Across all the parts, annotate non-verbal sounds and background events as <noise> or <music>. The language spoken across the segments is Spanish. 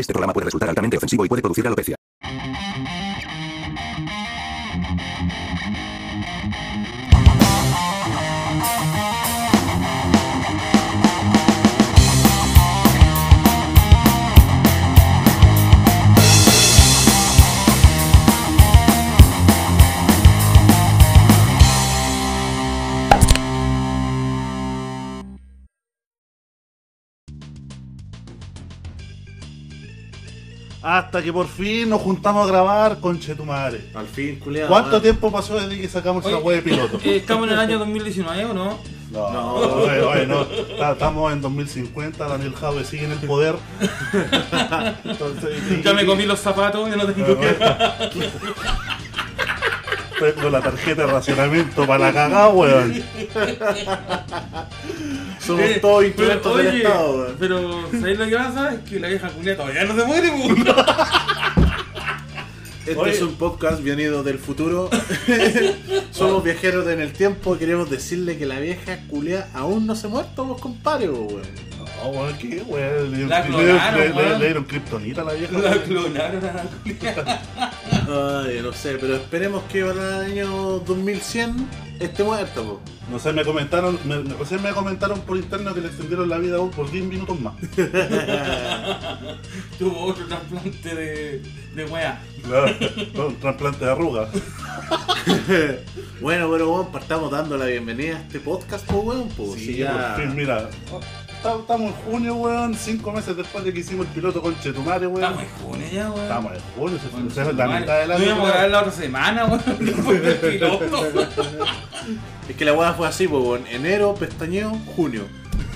Este programa puede resultar altamente ofensivo y puede producir alopecia. Hasta que por fin nos juntamos a grabar con Chetumare. Al fin, culiado. ¿Cuánto tiempo pasó desde que sacamos esa web de piloto? eh, estamos en el año 2019, ¿o no? No, no. oye, oye, no. Ta- Estamos en 2050, Daniel Jaue sigue en el poder. <laughs> Entonces, y- Ya me comí los zapatos, ya no tengo que... <laughs> Tengo la tarjeta de racionamiento para la cagada, weón. <laughs> Somos Eh, todos pero, instrumentos del oye, Estado, weón. Pero, ¿sabéis lo que pasa? Es que la vieja culia todavía no se muere, pues. <laughs> Este Oye. es un podcast venido del futuro. <laughs> Somos viajeros en el tiempo. Queremos decirle que la vieja culia aún no se ha muerto, vos compadre, weón. Weón, ¿qué, weón? Le, La le- clonaron, le- le- weón. le dieron kriptonita a la vieja. La clonaron a la. <laughs> Ay, no sé, pero esperemos que para el año 2100 esté muerta, po. No sé, me comentaron, me, me- recién me comentaron por interno que le extendieron la vida aún por 10 minutos más. <laughs> Tuvo otro trasplante de, de wea. Claro, con trasplante de arrugas. <laughs> bueno, pero weón, partamos dando la bienvenida a este podcast, po, weón, po. Sí, Si ya- por fin, mira. Estamos en junio, weón, cinco meses después de que hicimos el piloto con Chetumare, weón. Estamos en junio ya, weón. Estamos en junio, se Bueno, se- la mitad del No año. íbamos a grabar la otra semana, weón. <laughs> Después del piloto. Es que la weá fue así, po, weón. Enero, pestañeo, junio.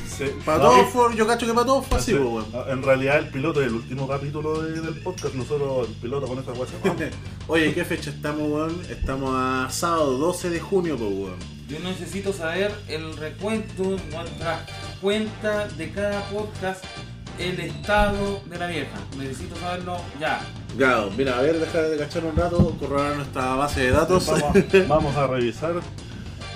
Sí. Para No, todos fue, yo cacho que para todos fue así, sí, po, weón. En realidad el piloto es el último capítulo de- del podcast, nosotros el piloto con esa weá. <laughs> Oye, ¿qué fecha estamos, weón? Estamos a sábado 12 de junio, pues, weón. Yo necesito saber el recuento, nuestra cuenta de cada podcast, el estado de la vieja. Necesito saberlo ya. Gado, mira, a ver, deja de cachar un rato, corroborar nuestra base de datos. Vamos, <laughs> vamos a revisar.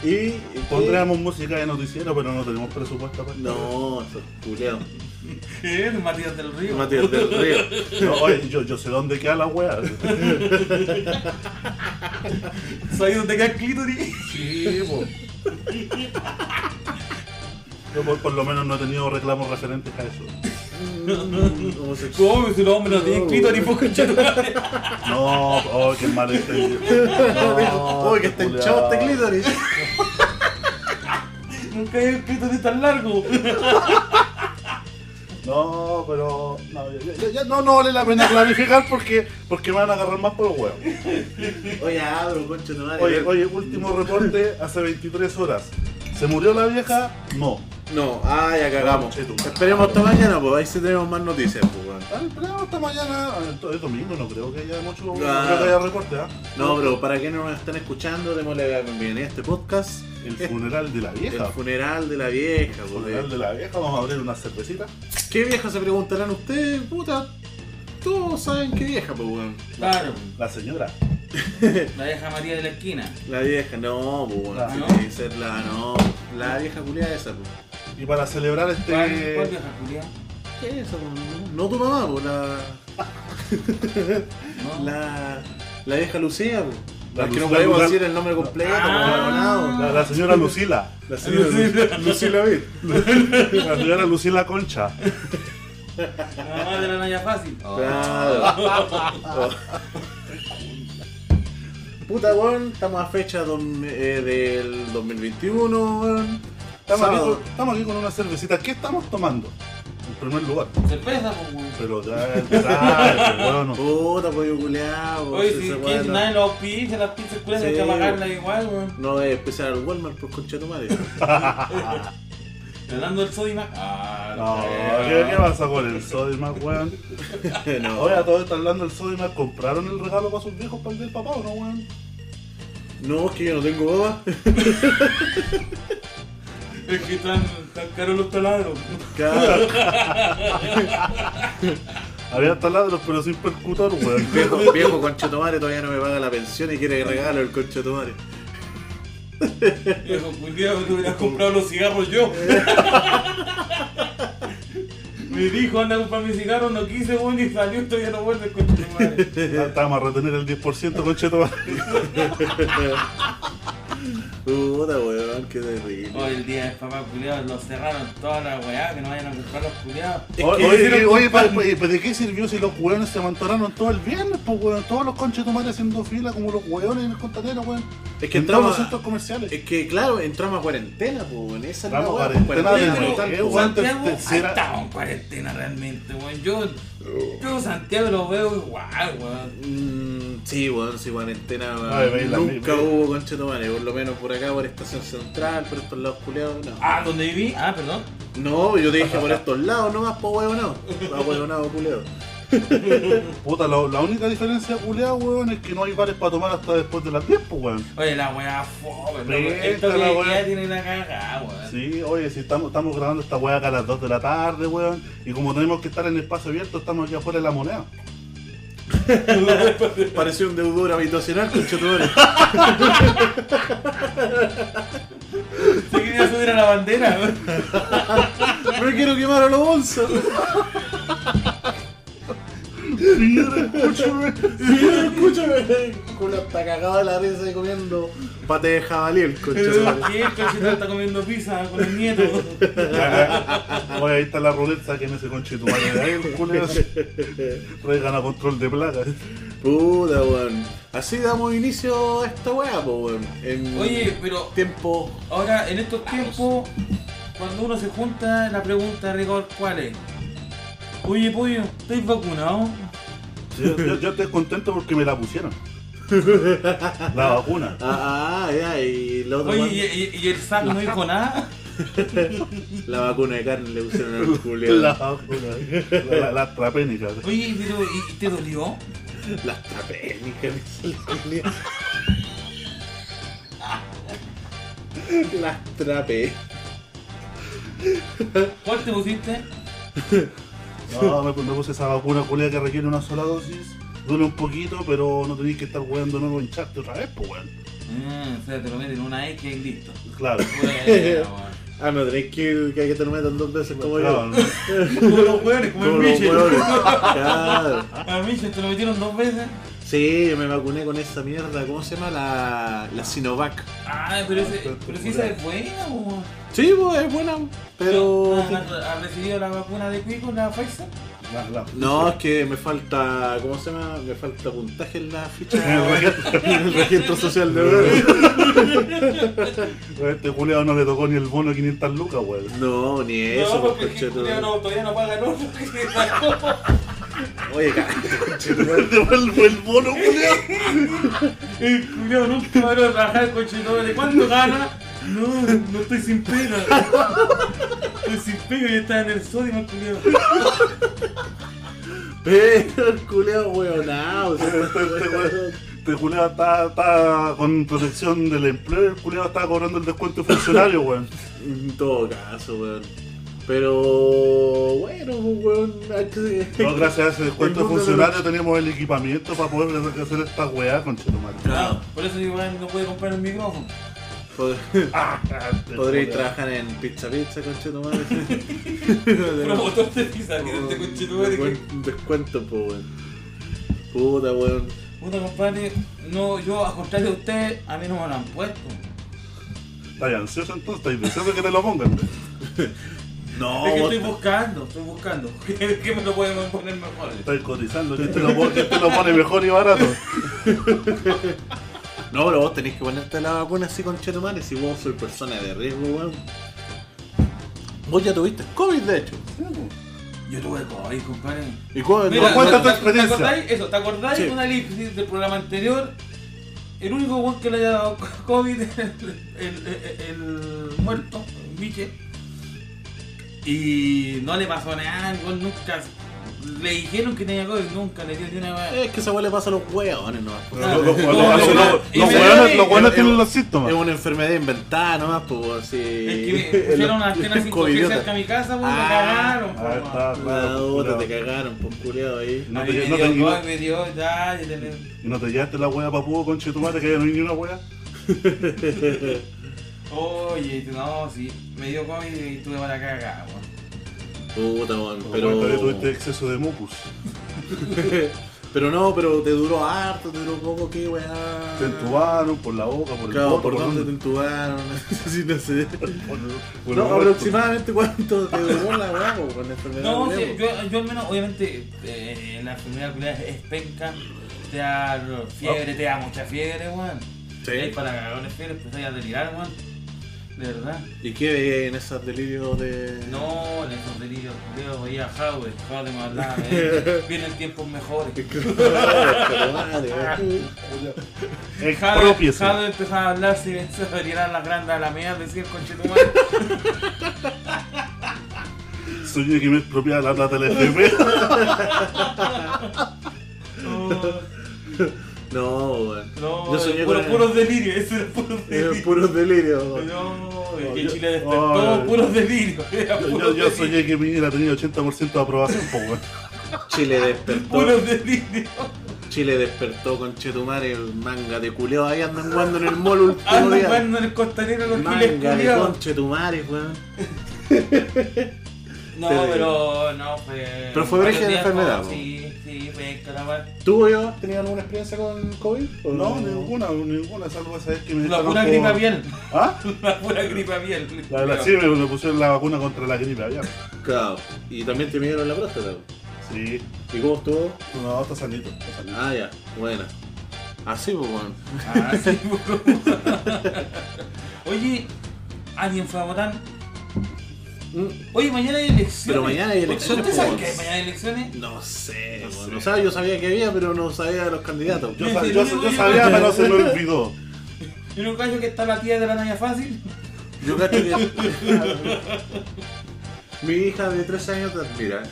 y, Pondríamos música de noticiero, pero no tenemos presupuesto para esto. No, eso es culiao. ¿Qué es Matías del Río? Matías del Río. <laughs> No, oye, yo, yo sé dónde queda la weá. <laughs> ¿Sabes dónde queda el clítoris? Sí, po. Yo por, por lo menos no he tenido reclamos referentes a eso. <laughs> ¿Cómo? Si los hombres no tienen clítoris, pues conchetumare. No, oh, qué mal entendido. No, Uy, que está hinchado este clítoris. <laughs> Nunca hay un clítoris tan largo. <laughs> No, pero. No, ya, ya- ya no, no vale la pena clarificar porque, porque me van a agarrar más por los huevos. Oye, abro, concha de madre. Oye, oye, último reporte hace 23 horas. ¿Se murió la vieja? No. No, ah, ya cagamos. Esperemos hasta mañana, pues ahí sí tenemos más noticias, pues, weón. Ah, Esperemos hasta mañana. Ah, Es domingo, no creo que haya mucho. No Ah. creo que haya reporte, ¿ah? No, pero para quienes nos están escuchando, démosle la bienvenida a este podcast. El funeral de la El vieja. funeral de la vieja, El pues, funeral de la vieja, vamos a abrir una cervecita. ¿Qué vieja se preguntarán ustedes? Puta, todos saben qué vieja, pues, weón. Claro, La señora. <laughs> la vieja María de la esquina. La vieja, no, pues. Ah, tiene ¿no? que ser la, no, la vieja culiada esa, pues. Y para celebrar ¿Cuál, cuál este. vieja Julia? ¿Qué es esa, pues? No tu mamá, pues, la, No. <laughs> la, la vieja Lucía, pues. La La que no podemos la- decir el nombre completo, pues, Ah. abonado. La, la señora <laughs> Lucila. La señora Lucila Vid. La señora Lucila Concha. La mamá de la Naya Fácil. Claro. Puta, weón, estamos a fecha eh, del 2021, weón. Estamos aquí, con, estamos aquí con una cervecita. ¿Qué estamos tomando? En primer lugar. Cerveza, pues, weón. Pero ya, ya, bueno. Puta, pollo culeado. Oye, si no- nadie los pizza, las pizzas culeras hay que pagarlas igual, weón. No es especial al Walmart por concha tu madre. <laughs> Ganando el Sodimac. Ah, No. ¿qué, qué pasa con el Sodimac, weón? <laughs> no. Oye, a todos están hablando del Sodimac. ¿Compraron el regalo para sus viejos para el del papá o no, weón? No, es que yo no tengo baba. <laughs> Es que están tan caros los taladros. Claro. <laughs> Había taladros, pero sin percutor, weón. Viejo, viejo madre todavía no me paga la pensión y quiere regalo el madre. Viejo, un día me hubieras comprado los cigarros yo. <laughs> Me dijo, anda a comprar mi cigarro, no quise, weón, y salió, todavía no vuelve con tu madre. Estábamos a retener el 10% con cheto. Puta, weón, qué terrible. Hoy el día del papá culiado lo cerraron toda la weá, que no vayan a comprar los culiados. Oye, oye, ¿pero ¿de qué sirvió si los hueones se amontonaron todo el viernes? Pues, weón, todos los conches de madre haciendo fila como los hueones en el contanero, weón. Es que en entramos centros a, comerciales. es que claro, entramos a cuarentena, pues, weón. Esa la Entramos a cuarentena eh, weón. Santiago, te- te- si ahí era- estamos en cuarentena realmente, weón. Yo, yo Santiago lo veo igual, weón. Mm, sí, weón, sí, cuarentena, weón. La- Nunca ve. hubo conchetumare, por lo menos por acá, por Estación Central, por estos lados culeados, no. Ah, ¿dónde viví? Ah, perdón. No, yo te dije por estos lados nomás, po weón, no. Pa weonado, culeo. Puta, la, la única diferencia, culeado, weón, es que no hay bares para tomar hasta después de las 10, pues, weón. Oye, la weá fome, Esto la que weá. ya tiene la cagada, weón. Sí, oye, si estamos, estamos grabando esta weá acá a las 2 de la tarde, weón, y como tenemos que estar en espacio abierto, estamos aquí afuera de la moneda. <laughs> Pareció un deudor habitacional, conchetumare. Se quería subir a la bandera, weón. <laughs> Me quiero quemar a los bolsos. Señora, escúchame. Escúchame, culo está cagado de la risa y comiendo pate de jabalí el conchetumare. ¿Qué? El cachito está comiendo pizza con el nieto. <laughs> Oye, ahí está la ruleta que en ese conchito madre de ahí, el culeado. Regana control de plaga. Puta, weón. Así damos inicio a esta weá, po, weón. En Oye, pero tiempo. ahora en estos tiempos, cuando uno se junta, la pregunta de rigor, ¿cuál es? Oye, pollo, ¿estáis vacunado? Yo, yo- yo estoy contento porque me la pusieron. La vacuna. Ah, ah, ya, y la otra Oye, ¿y, el SAC no dijo nada? <laughs> la vacuna de carne le pusieron al <laughs> La culeo. vacuna. La, la, la AstraZeneca. Oye, pero ¿y te dolió? Las trapénicas, culeo. Las <laughs> trape. ¿Cuál te pusiste? No, me, me puse esa vacuna culia que requiere una sola dosis. Duele un poquito, pero no tenéis que estar weando de nuevo hincharte otra vez, pues weón. Mm, o sea, te lo meten en una X y listo. Claro. Bueno. <laughs> Ah, no tenéis que que hay que te lo metan dos veces como Claro, yo. Como los hueones, como Como el los Michel. Claro. <laughs> A Michel te lo metieron dos veces. Sí, yo me vacuné con esa mierda, ¿cómo se llama? La, la Sinovac. Ah, pero, ese, pero si esa es buena, weón. Sí, pues es buena, pero... ¿Ha, ha recibido la vacuna de Quico, la Pfizer? la- la- No, es que me falta, ¿cómo se llama? Me falta puntaje en la ficha <laughs> En el registro. social de. A <laughs> Este culiado no le tocó ni el bono de 500 lucas, weón. No, ni eso, no, pues, porque el conchetumare. culiao no, todavía no paga el <laughs> otro. Oye. Devuelvo el bono, culiado. El culiao nunca va a trabajar con ¿De cuánto gana? No, no estoy sin pega. Estoy sin pega y está en el sodio, el culiao. Pero el culeo weonado. Este, este, weón, este culiado está, está con protección del empleo. El culiado está cobrando el descuento de funcionario, weón. En todo caso, weón. Pero bueno, pues, weón. hay que- No, gracias a ese <laughs> descuento de funcionario tenemos el equipamiento para poder hacer esta weá con Chetumal. Claro, por eso Iván no puede comprar un micrófono. Pod- <laughs> <laughs> Ah, Podréis trabajar en Pizza Pizza, conchetumare. Promotor de pizza. Buen descuento, pues, weón. Puta, weón. Puta compadre, no, yo a contrario de usted, a mí no me lo han puesto. ¿Estás ansioso entonces? ¿Estás deseoso que te lo pongan? No, es que estoy buscando, estoy buscando. <laughs> ¿Qué me lo pueden poner mejor? Estás cotizando. ¿Quién te lo pone, quién te lo pone mejor y barato? <laughs> no, pero vos tenés que ponerte la vacuna así con Chetumare si vos sois persona de riesgo, weón. Vos ya tuviste COVID, de hecho. Yo tuve COVID, compadre. ¿Y cuál? Mira, cuenta tu ¿te- experiencia. ¿Te acordáis? Eso, ¿te acordáis Sí. de una elipsis del programa anterior? El único weón que le haya dado <laughs> COVID es el, el, el- el muerto, Miche. Y no le pasó nada, el weón nunca. Le dijeron que tenía COVID, nunca le dio ni una weá. Es que esa weá le pasa a los weones, no. Los Ah, los- tienen los síntomas. Es una enfermedad inventada nomás, pues así. Es que <laughs> me pusieron una antena 5G Covidiota. cerca de mi casa, weón, me Ah, cagaron. está, La claro. otra culiao. te cagaron, por culiado ahí. No te- dio ya, y le- ¿Y no te llevaste la weá papudo con Chetumare que ya no hay ni una weá? <laughs> Oye, no, sí, me dio COVID y tuve para cagar, weón. Puta, weón. Pero Pero. tuviste exceso de mucus. <laughs> pero no, pero te duró harto, te duró poco, qué weá. Te entubaron por la boca, por el Claro, poto, ¿por dónde te entubaron? <laughs> sí, no sé. Por- por No, el aproximadamente cuánto te duró la weá, po, con la enfermedad. No, sí, yo, yo al menos, obviamente, eh, la enfermedad culiada es penca, te da fiebre, te da mucha fiebre, weón. Sí. Y para cagones fiebre empezáis a delirar, weón. De verdad. ¿Y qué veía en esos delirios de.? No, en esos delirios, Leo veía a Howard, Howard me hablaba, <laughs> eh, vienen tiempos mejores. <laughs> Expropiese. Jade empezaba a hablar si se tirar las grandes a la mía, decía el conchetumare. <laughs> Soñé que me expropiaba la plata del FP. No, weón. No, Yo soñé puro, con- puros delirios, eso era puros delirios. puros delirios. weón. No, es No, que yo- Chile despertó Ay. puros delirios. <laughs> era Yo, yo soñé que Piñera tenía 80% de aprobación, pues weón. Chile despertó. Puros delirios. Chile despertó con Chetumare, el manga de culeo. Ahí andan jugando en el mall <laughs> último día. jugando en el costanero los Manga de culiados. con Chetumare, weón. <laughs> No, Pero- pero no fue. Pero fue origen de enfermedad, po. Sí, sí, fue calabar. ¿Tú o yo has tenido alguna experiencia con COVID? ¿O No, ninguna, ninguna, salvo esa vez que me La pura gripe aviar. ¿Ah? <laughs> La pura gripe aviar. La, la, sí, me, me pusieron la vacuna contra la gripe aviar. Claro. Y también te midieron la próstata. Sí, ¿Y cómo estuvo? no, está sanito, está sanito. Ah, ya. Buena. Así, pues, weón. Ah, sí, <laughs> Oye, ¿alguien fue a votar? Mm, Oye, mañana hay elecciones. Pero mañana hay elecciones, ¿Usted sabe po. que hay mañana hay elecciones? No sé, No weón. sé. O sea, yo sabía que había, pero no sabía de los candidatos. Yo, sa- yo, yo sabía, pero se me olvidó. ¿Y no cacho que está la tía de la Naya Fácil? Yo cacho que. <laughs> Mi hija de 13 años te admira.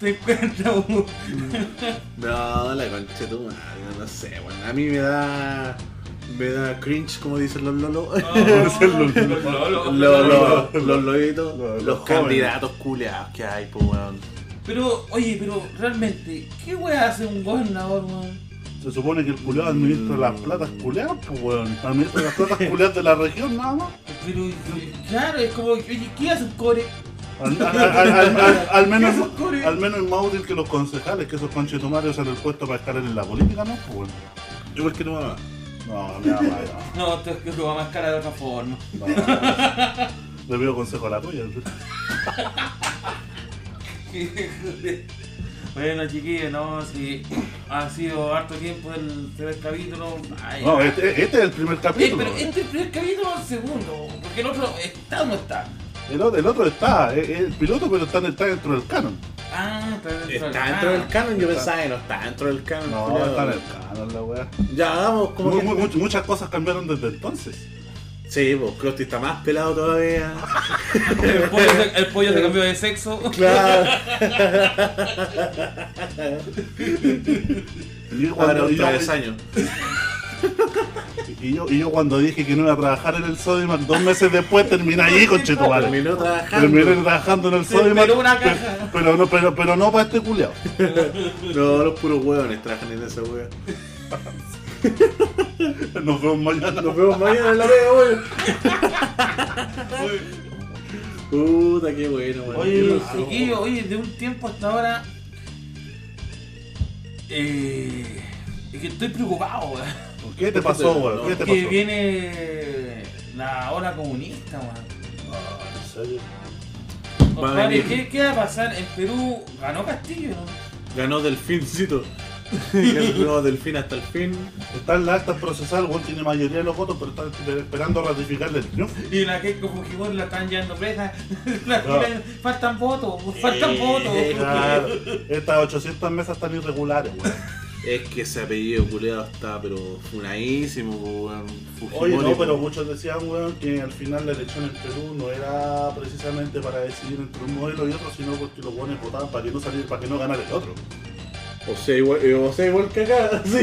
Te encuentra un... No, la concha de tu madre, no sé, bueno, a mí me da. Me da cringe, como dicen los lolos. Oh, los lolos. los, los, los lolitos, Los- candidatos culeados que hay, pues, weón. Pero, oye, pero realmente, ¿qué wea hace un gobernador, weón? Se supone que el culeado administra las platas culeadas, pues weón. Administra las platas culeadas de la región nada más. Pero, claro, es como, oye, ¿qué hace un core? Al, al- al- al- al- al menos, <laughs> al menos es más útil que los concejales, que esos conchetumarios usan el puesto para escalar en la política, ¿no? Pues weón. Igual que tu mamá. No, mi mamá, no. No, esto es que lo va más cara de otra forma. no. Le pido consejo a la tuya. <laughs> bueno, chiquillos, no, si ha sido harto tiempo el primer capítulo. Ay, No, este, este es el primer Eh, capítulo. pero este es el primer capítulo o el segundo, porque el otro está o no está. El, otro- el otro está, es es el piloto, pero está, está dentro del canon. Ah, está dentro del Está dentro del canon. yo Está. pensaba que no está dentro del canon. No, culiao. está en el canon la weá. Ya, vamos, como Mu- que. mu- much- muchas cosas cambiaron desde entonces. Sí, pues Krusty está más pelado todavía. <laughs> El pollo, se, el pollo se cambió de sexo. Claro. Y <laughs> Ahora cuando, un y, yo, y cuando dije que no iba a trabajar en el Sodimac, dos meses después terminé allí con Chetumare. <laughs> Terminó trabajando. Terminé trabajando en el Sodimac. una caja. Pero, no, pero, pero no para este culiao. <laughs> No, los puros hueones trabajan en esa wea. <laughs> Nos vemos mañana. Nos vemos mañana en la vega, weón. Puta, qué bueno, weón. Oye, chiquillo, oye, de un tiempo hasta ahora. Eh, es que estoy preocupado, weón. ¿Qué te pasó, weón? ¿Qué te Que viene la ola comunista, weón. Ah, ¿En serio? Compadre. ¿qué, ¿qué va a pasar? En Perú ganó Castillo, ¿no? Ganó Delfincito. <laughs> Ganó Delfín hasta el fin. Está en la acta procesal, weón tiene mayoría de los votos, pero está esperando ratificarle el triunfo. Y la Keiko Fujimori la están llevando presa. <laughs> La Claro. faltan votos, faltan Eh, votos. Claro, estas 800 mesas están irregulares, weón. Es que ese apellido culeado está, pero funadísimo, weón. Oye, no, pero muchos decían, weón, que al final la elección en Perú no era precisamente para decidir entre un modelo y otro, sino porque los buenos votaban para que no saliera, para que no ganara el otro. O sea, igual, eh, o sea, igual que acá. <laughs> sí.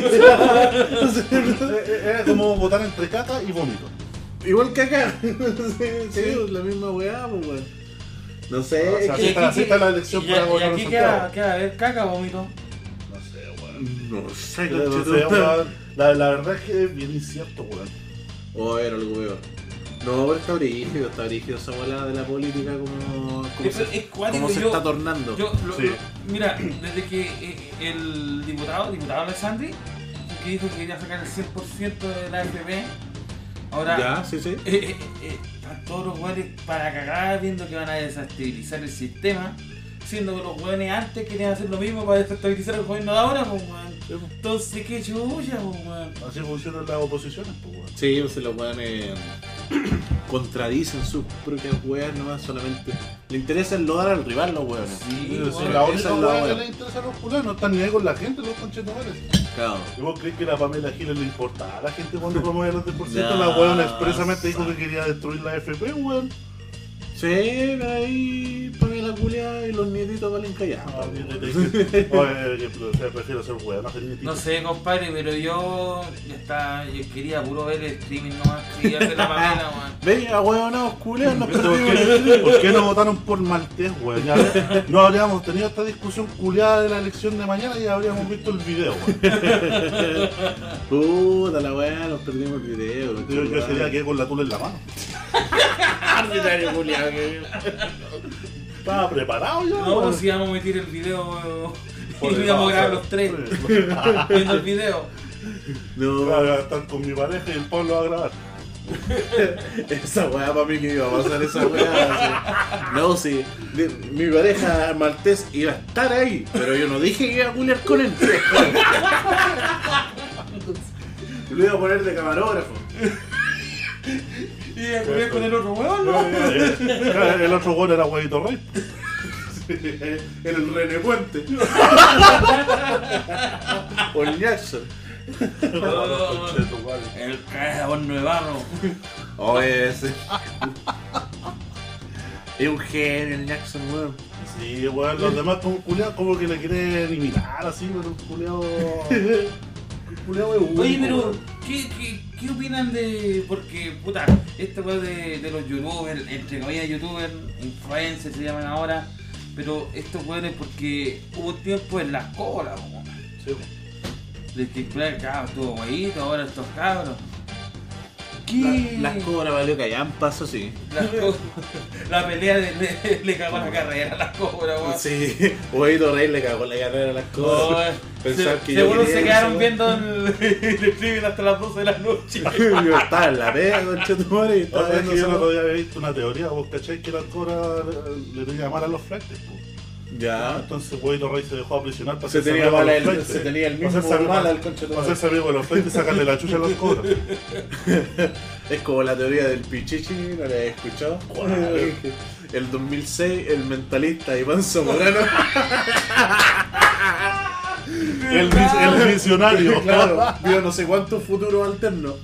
Era como votar entre caca y vómito. igual que acá. <laughs> sí, sí, la misma weá, weón. No sé, O es sea, que- así está- así está la elección y, para y gobernar aquí en queda, queda a ver caca, vómito. No sé, weón. Weón. La, la verdad es que es bien incierto, weón. O a ver, algo peor. No, pero está brígido, está brígido esa bola de la política como, como Es, se, es cuático, como se yo- está tornando. Yo, lo- Sí. lo- mira, desde que eh, el diputado, diputado Alessandri, que dijo que quería sacar el 100% de la AFP, ahora ya, sí, sí. eh, eh, eh, están todos los hueones para cagar viendo que van a desestabilizar el sistema, siendo que los hueones antes querían hacer lo mismo para desestabilizar el gobierno de ahora, pues weón. Entonces, qué chucha, pues weón. Así funcionan las oposiciones, pues, weón. Sí, pues los weones <coughs> contradicen sus propias weas nomás solamente. Le interesa enlodar al rival los weones. Sí, Sí, la única weá que les interesa a los culeros, no están ni ahí con la gente, los conchetumales. Claro. ¿Y vos crees que la Pamela Giles le importaba a la gente cuando promovía los 10%? <laughs> No, la weón expresamente dijo que quería destruir la FP, weón. Sí, pero ahí Culia y los nietitos valen callados. Ah, y te- te dije, Oye, que o sea, prefiero ser weón, no. No sé, compadre, pero yo ya está, yo quería puro ver el streaming nomás, quería hacer la <laughs> Pamela, weón. Veis, a huevonados culiados, nos ¿Por perdimos qué, por no votaron por Maltés, weón? No habríamos tenido esta discusión culiada de la elección de mañana y habríamos visto el video, weón. <laughs> Puta la weá, nos perdimos el video. Yo, yo ese día quedé con la tula en la mano. <laughs> Arbitrario culiado que. Estaba preparado yo, No, pues si íbamos a meter el video y íbamos a grabar los tres <laughs> viendo el video. No, a estar con mi pareja y el Pablo va a grabar. <laughs> esa weá para mí que iba a pasar esa weá. No, sí. Mi pareja maltés iba a estar ahí, pero yo no dije que iba a culiar con él. <laughs> Lo iba a poner de camarógrafo. Y a culiar con el otro weón, ¿no? El otro gol era Huevito Rey. El René Puente. o <laughs> el Jackson. Oh, el cabrón de barro. O ese. Es un genio el Jackson, weón. Sí, weón, los demás como culiados como que le quieren imitar así, pero el culiado. El culiado es Oye, pero, weón. ¿qué, qué, qué opinan de.? Porque, puta, esta weá de, de los youtubers, entre comillas youtubers, influencers se llaman ahora, pero estos weones porque hubo tiempo en las colas, weón. Sí. De que, claro, estuvo guayito, ahora estos cabros. ¿Qué? La- Las cobras valió callampa, eso sí. Las <laughs> la pelea de- le, le cagó la carrera a las cobras, weón. Sí, Huevito Rey le cagó la carrera a las cobras. Oh, Pensar se- que seguro se eso, quedaron weón. viendo el, el streaming hasta las 12 de la noche. <laughs> Yo estaba en la pega, concha tu madre, y estaba viendo que yo día había visto una teoría, vos cacháis que la cobra le, le tenía mal a los po. Ya. Entonces Huevito Rey se dejó aprisionar para Se hacerse tenía los el- se tenía el Para mismo amigo- mal al concha Para madre. hacerse amigo de los flights y sacarle la chucha a los cobras. <laughs> Es como la teoría del Pichichi, ¿no la he escuchado? El 2006, el mentalista Iván Zamorano. <laughs> El, el visionario. <laughs> claro, vio no sé cuántos futuros alternos.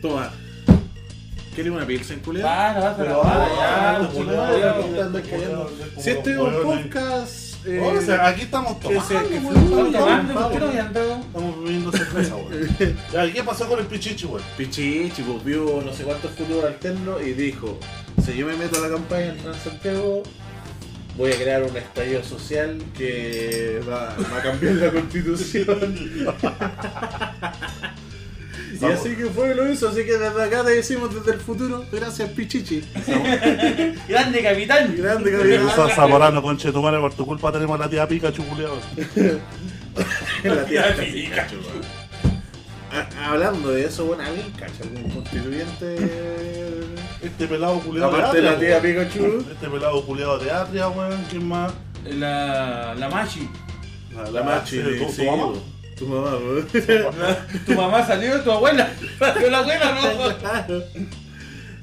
Toma. ¿Quieres una pilsen, culiao? Ah, no, vas a Pero. Si este es un podcast. eh, O sea, aquí estamos tomando, Estamos tomando, Pablo. ¿por qué bebiendo cerveza, weón. ¿qué pasó con el pichichi, weón? Pichichi, pues vio no sé cuántos futuros alternos y dijo: Si yo me meto a la campaña en Transantiago, voy a crear un estallido social que va, va a cambiar la constitución. <laughs> y Vamos. así que fue lo hizo, así que desde acá te decimos desde el futuro, gracias Pichichi. <laughs> Grande capitán. Grande <laughs> capitán. Zamorano, conche tu madre, por tu culpa tenemos a la tía Pikachu, culiao. <laughs> La tía Pikachu. Hablando de eso, bueno, ¿alguien cacha algún constituyente? Este pelado culiado Aparte de la tía weón. Pikachu. Este pelado culiado de Atria, weón. ¿Quién más? La, la Machi. La machi, sí, tu sí, mamá. Tu mamá, weón. <laughs> Tu mamá salió, tu abuela. Salió la abuela, ¿no? <laughs>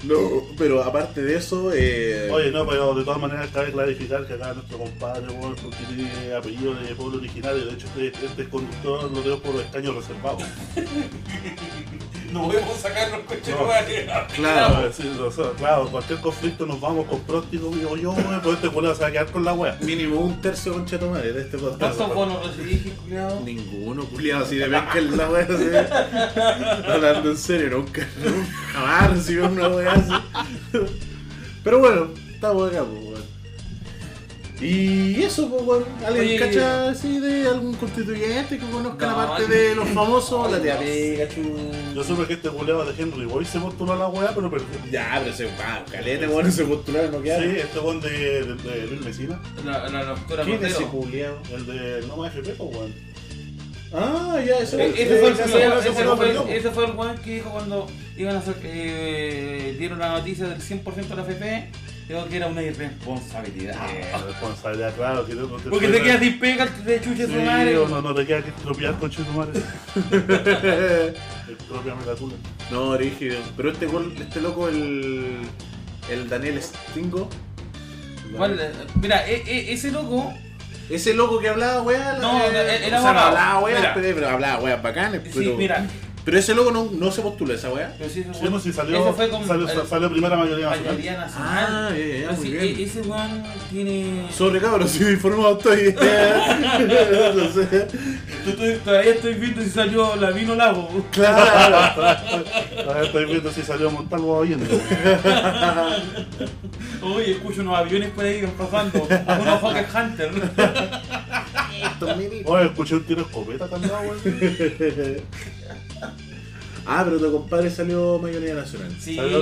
No, pero aparte de eso, eh, Oye, no, pero de todas maneras cabe clarificar que acá nuestro compadre, weón, porque tiene apellido de pueblo originario. De hecho, este, este conductor lo tengo por escaño reservado. <laughs> No podemos sacar los coches No. claro, Sí, o sea, claro, cualquier conflicto nos vamos con próstigo, digo yo, weón, pues este culiao se va a quedar con la wea. mínimo un tercio con madre de este podcast. ¿Cuántos bonos culiado? Ninguno, culiado, así de penca en la wea así. Hablando en serio, nunca, nunca jamás recibí una wea así. Pero bueno, estamos acá, pues. Y eso, pues, weón. ¿Alguien Oye, cacha así de algún constituyente que conozca No, la parte de los famosos? La tía. Pikachu. Yo supe que este culeado de Henry Boy se postuló a la weá, pero perdió. Ya, pero ese, ah, calete, weón, se postularon, no Sí, quedaron. este weón de, de, de Luis Mesina. La, la doctora ¿Quién es ese culiao? El de No Más FP, pues weón. Ah, ya, ese E- Ese fue, el ese fue- ese fue el weón que dijo cuando iban a hacer, eh, dieron la noticia del 100% de la FP, dijo que era una irresponsabilidad. La responsabilidad, claro, que no te Porque te quedas sin pega, te chuches Sí, su madre. o no, no te queda que estropear con tu madre. <laughs> Estropeame la tula. No, rígido. Pero este gol, este loco, el. El Daniel Stingo. ¿Cuál? Mira, e- e- ese loco, Ese loco que hablaba, weá. No, eh, no, era o sea, no hablaba, weá, pero hablaba, weá, bacanes. sí, Pero, mira, pero ese loco no, no se postula esa weá. pero sí, ese Sí, salió, ese fue como salió, el- salió primera mayoría nacional. mayoría nacional. Ah, ya, ya, ya, Pero muy sí, bien. e- ese weón tiene. Sobre cabros, si informado estoy. <laughs> no sé. Tú- Todavía estoy viendo si salió la vino lago. Claro. <laughs> Ahora estoy viendo si salió Montalvo oyendo. Oye, <laughs> escucho unos aviones por ahí pasando. Unos Hawker Hunter. Oye, escuché un tiro escopeta también, weón. Ah, pero tu compadre salió mayoría nacional. Sí. Salió,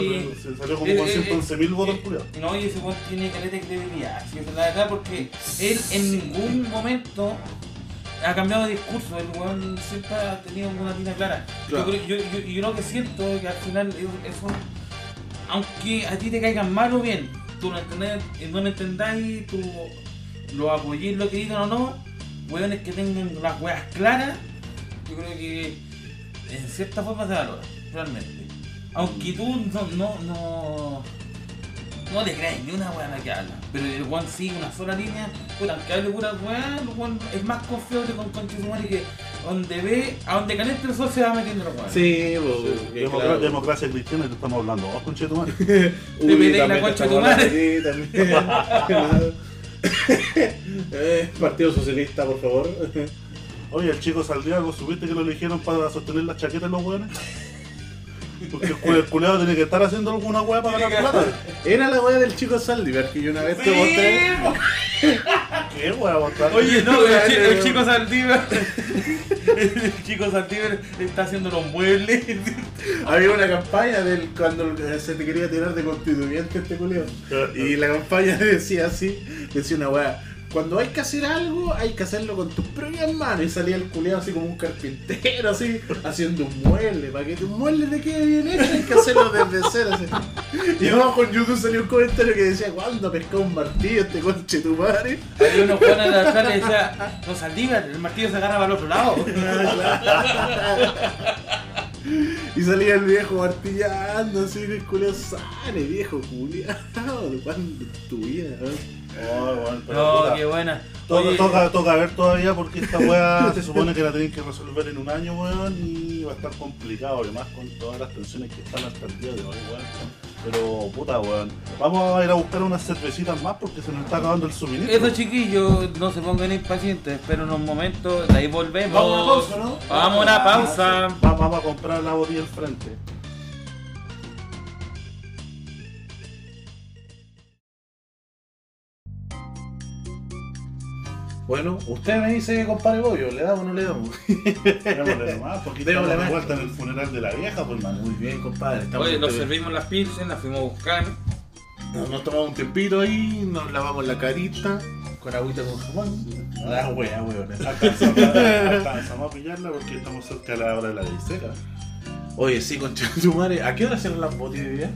salió como Eh, con eh, 111 mil votos, eh. No, y ese weón tiene caleta de credibilidad. La verdad, porque él en ningún momento ha cambiado de discurso. El weón siempre ha tenido una línea clara. Claro. Yo, yo, yo, yo lo que siento es que al final es- eso, aunque a ti te caigan mal o bien, tú no, entendés, no lo entendáis, tú lo apoyéis lo que digan o no, weones que tengan las weas claras, yo creo que en cierta forma se valora, realmente. Aunque tú no, no, no, no le crees ni una la que habla, pero el weón sigue una sola línea, puta, aunque hable pura wea, el weón es más confiable con Conchesumari que donde ve, a donde caliente el sol se va metiendo los weones. Sí, pues. Sí, que democra- claro. Democracia cristiana, y te estamos hablando. Vos, madre. <laughs> Uy, Te pedí la concha te ti también. <laughs> <laughs> Eh, Partido Socialista, por favor. Oye, el chico Saldíago, ¿supiste que lo eligieron para sostener las chaquetas de los weones? Porque el cu- el culeado tiene que estar haciendo alguna weá para ganar plata. Era la wea del chico Saldivar que yo una vez te po. ¿Qué weá mostrar? Oye, no, el, chi- el Dale, chico Saldívar. <laughs> El chico Saldívar está haciendo los muebles. <laughs> Había una campaña del cuando se te quería tirar de constituyente este culeo. Y la campaña <laughs> decía así, decía una weá. Cuando hay que hacer algo, hay que hacerlo con tus propias manos. Y salía el culeado así como un carpintero, así, haciendo un mueble. Para que tu mueble te quede bien hecho, hay que hacerlo desde cero. Así. Y abajo en YouTube salió un comentario que decía, ¿cuándo pescó un martillo este conche tu madre? Había unos jóvenes de la tarde y decía, no Saldívar, el martillo se agarra para el otro lado. Y salía el viejo martillando, así, el culeado sale, viejo culeado. ¿De cuándo es tu vida? Oh, bueno, No, puta, qué buena. Toca, Oye, toca, toca ver todavía porque esta weá se supone que la tienen que resolver en un año, weón, y va a estar complicado, además con todas las tensiones que están hasta el día de hoy, weón. Pero, puta, weón. Vamos a ir a buscar unas cervecitas más porque se nos está acabando el suministro. Eso chiquillos, no se pongan impacientes, esperen unos momentos, de ahí volvemos. Vamos a una pausa, ¿no? Vamos a una pausa. Va- Vamos a comprar la botella al frente. Bueno, usted me dice, compadre Bollo, ¿le damos o no le damos? Démosle <laughs> nomás, porque Démosle estamos de vuelta en el funeral de la vieja, pues, mano. Muy bien, compadre. Oye, nos servimos las pilsen, las fuimos a buscar. Nos, nos tomamos un tiempito ahí, nos lavamos la carita con agüita con jamón. La wea, weón. Alcanzamos a, alcanzamos a pillarla porque estamos cerca de la hora de la disera. Oye, sí, de tu madre. ¿A qué hora cierran las botellas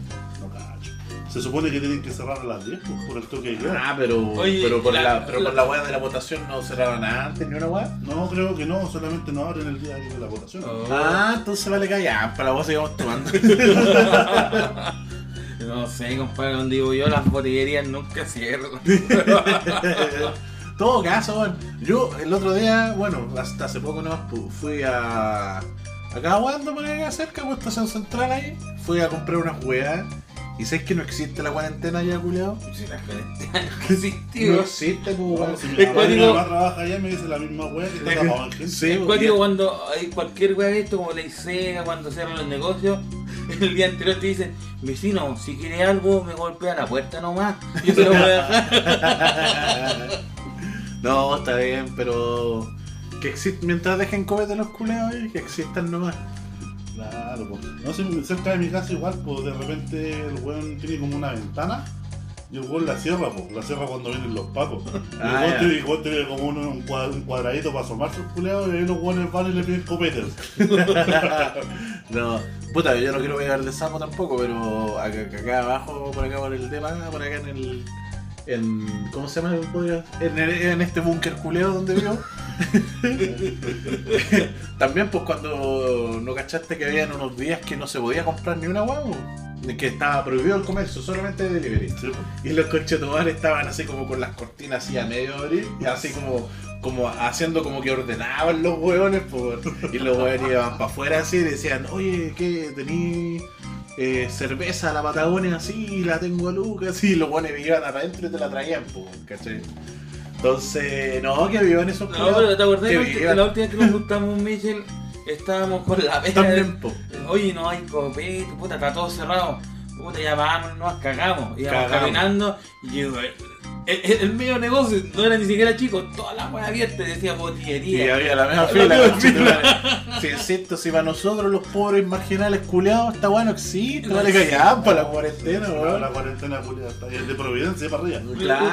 Se supone que tienen que cerrar a las 10 pues, por el toque de queda. Ah, pero, Oye, pero, por la- la, pero la- por la wea de la votación no cerraron antes ni una wea. No, creo que no, solamente no abren el día de la votación. Oh. Ah, entonces vale callar, para la voz sigamos tomando. <laughs> <laughs> No sé, compadre, donde digo yo, las botillerías nunca cierran. <laughs> todo caso. Yo el otro día, bueno, hasta hace poco pu- fui a. Acá por acá cerca, por estación central ahí. Fui a comprar unas weas. Y sabes que no existe la cuarentena ya, culiao. Si la cuarentena no No existió. existe, pues, weón. si Es mi mamá, mi cuático- mamá trabaja allá y me dice la misma wea que está gente. Sí, Es pues, cuático cuando hay cualquier wea de esto, como la ICEA, cuando cierran los negocios, <laughs> el día anterior te dicen, vecino, si quiere algo, me golpea la puerta nomás. Yo se lo voy a dejar. <laughs> No, está bien, pero. Que exist... Mientras dejen copete los culeos, eh, que existan nomás. Claro, pues. No sé, cerca de mi casa igual, pues de repente el weón tiene como una ventana y el weón la cierra, pues. La cierra cuando vienen los pacos. Y el Ah, tiene, el weón tiene como un, un cuad- un cuadradito para asomarse el culeado y ahí los weones van y le piden copetes. <laughs> no, puta, yo no quiero pegar de sapo tampoco, pero acá, acá abajo, por acá por el tema, por acá en el. En, ¿Cómo se llama? En, el- en este búnker culeo donde vivo. <laughs> <laughs> También, pues cuando no cachaste que habían unos días que no se podía comprar ni una guau, que estaba prohibido el comercio, solamente de delivery. Sí, pues. Y los conchetumares estaban así como con las cortinas así a medio abrir y así como, como haciendo como que ordenaban los hueones por, y los hueones iban para afuera así y decían, oye, ¿qué tení eh, cerveza a la Patagonia así la tengo a Lucas? Y los hueones iban para adentro y te la traían, pues, ¿cachai? Entonces, no, que vivan esos No, pero te acordás que la vivan la última vez que nos juntamos, Michel, estábamos con la también, po. Oye, no hay copete, puta, está todo cerrado. Puta, ya vamos, nos cagamos. Íbamos Cagamos. caminando y yo, el, medio negocio no era ni siquiera chico, toda la wea abierta y decía Y botillería. había la misma La fila, misma conchetumare. <laughs> Si insisto, si para nosotros los pobres marginales culiados está bueno existe, No vale callar para la cuarentena, La, weón. la cuarentena culiada está ahí, es de Providencia para arriba.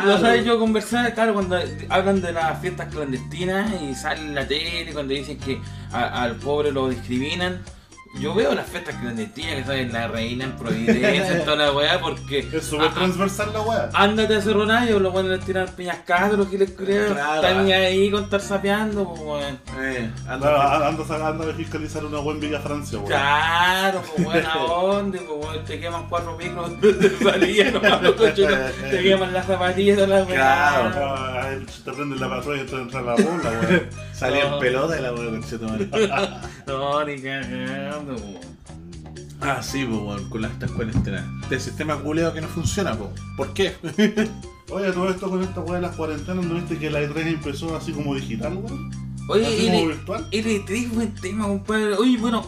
Lo sabes yo conversar, claro, cuando hablan de las fiestas clandestinas y salen en la tele, cuando dicen que a- al pobre lo discriminan. Yo veo las fiestas clandestinas que salen la reina en Providencia, en toda la weá, porque Es súper transversal la weá. ándate a Cerro Navia, los buenos le tiran piñascadas, los que les creo, Claro. están ahí con estar sapeando, pues, weón. Eh, Anda, a fiscalizar una buena Villa Francia, weón. Claro, pues buena onda, pues weón, te queman cuatro micros de salida, no los coches, te queman las zapatillas de la weá. Claro. Ah, te prenden la patrulla y te entra la bola, weón. <laughs> Salía en pelota de la weá conchetumare. <laughs> No, ni cagando, weón. Ah, sí, pues, weón, con las estas cuarentenas. Del sistema culeo que no funciona, pues. ¿Por qué? <laughs> Oye, todo esto con esta weá de las cuarentenas, ¿no viste que la E3 empezó así como digital, weón? Oye, Así y como virtual. y le traes buen tema, compadre. Oye, bueno,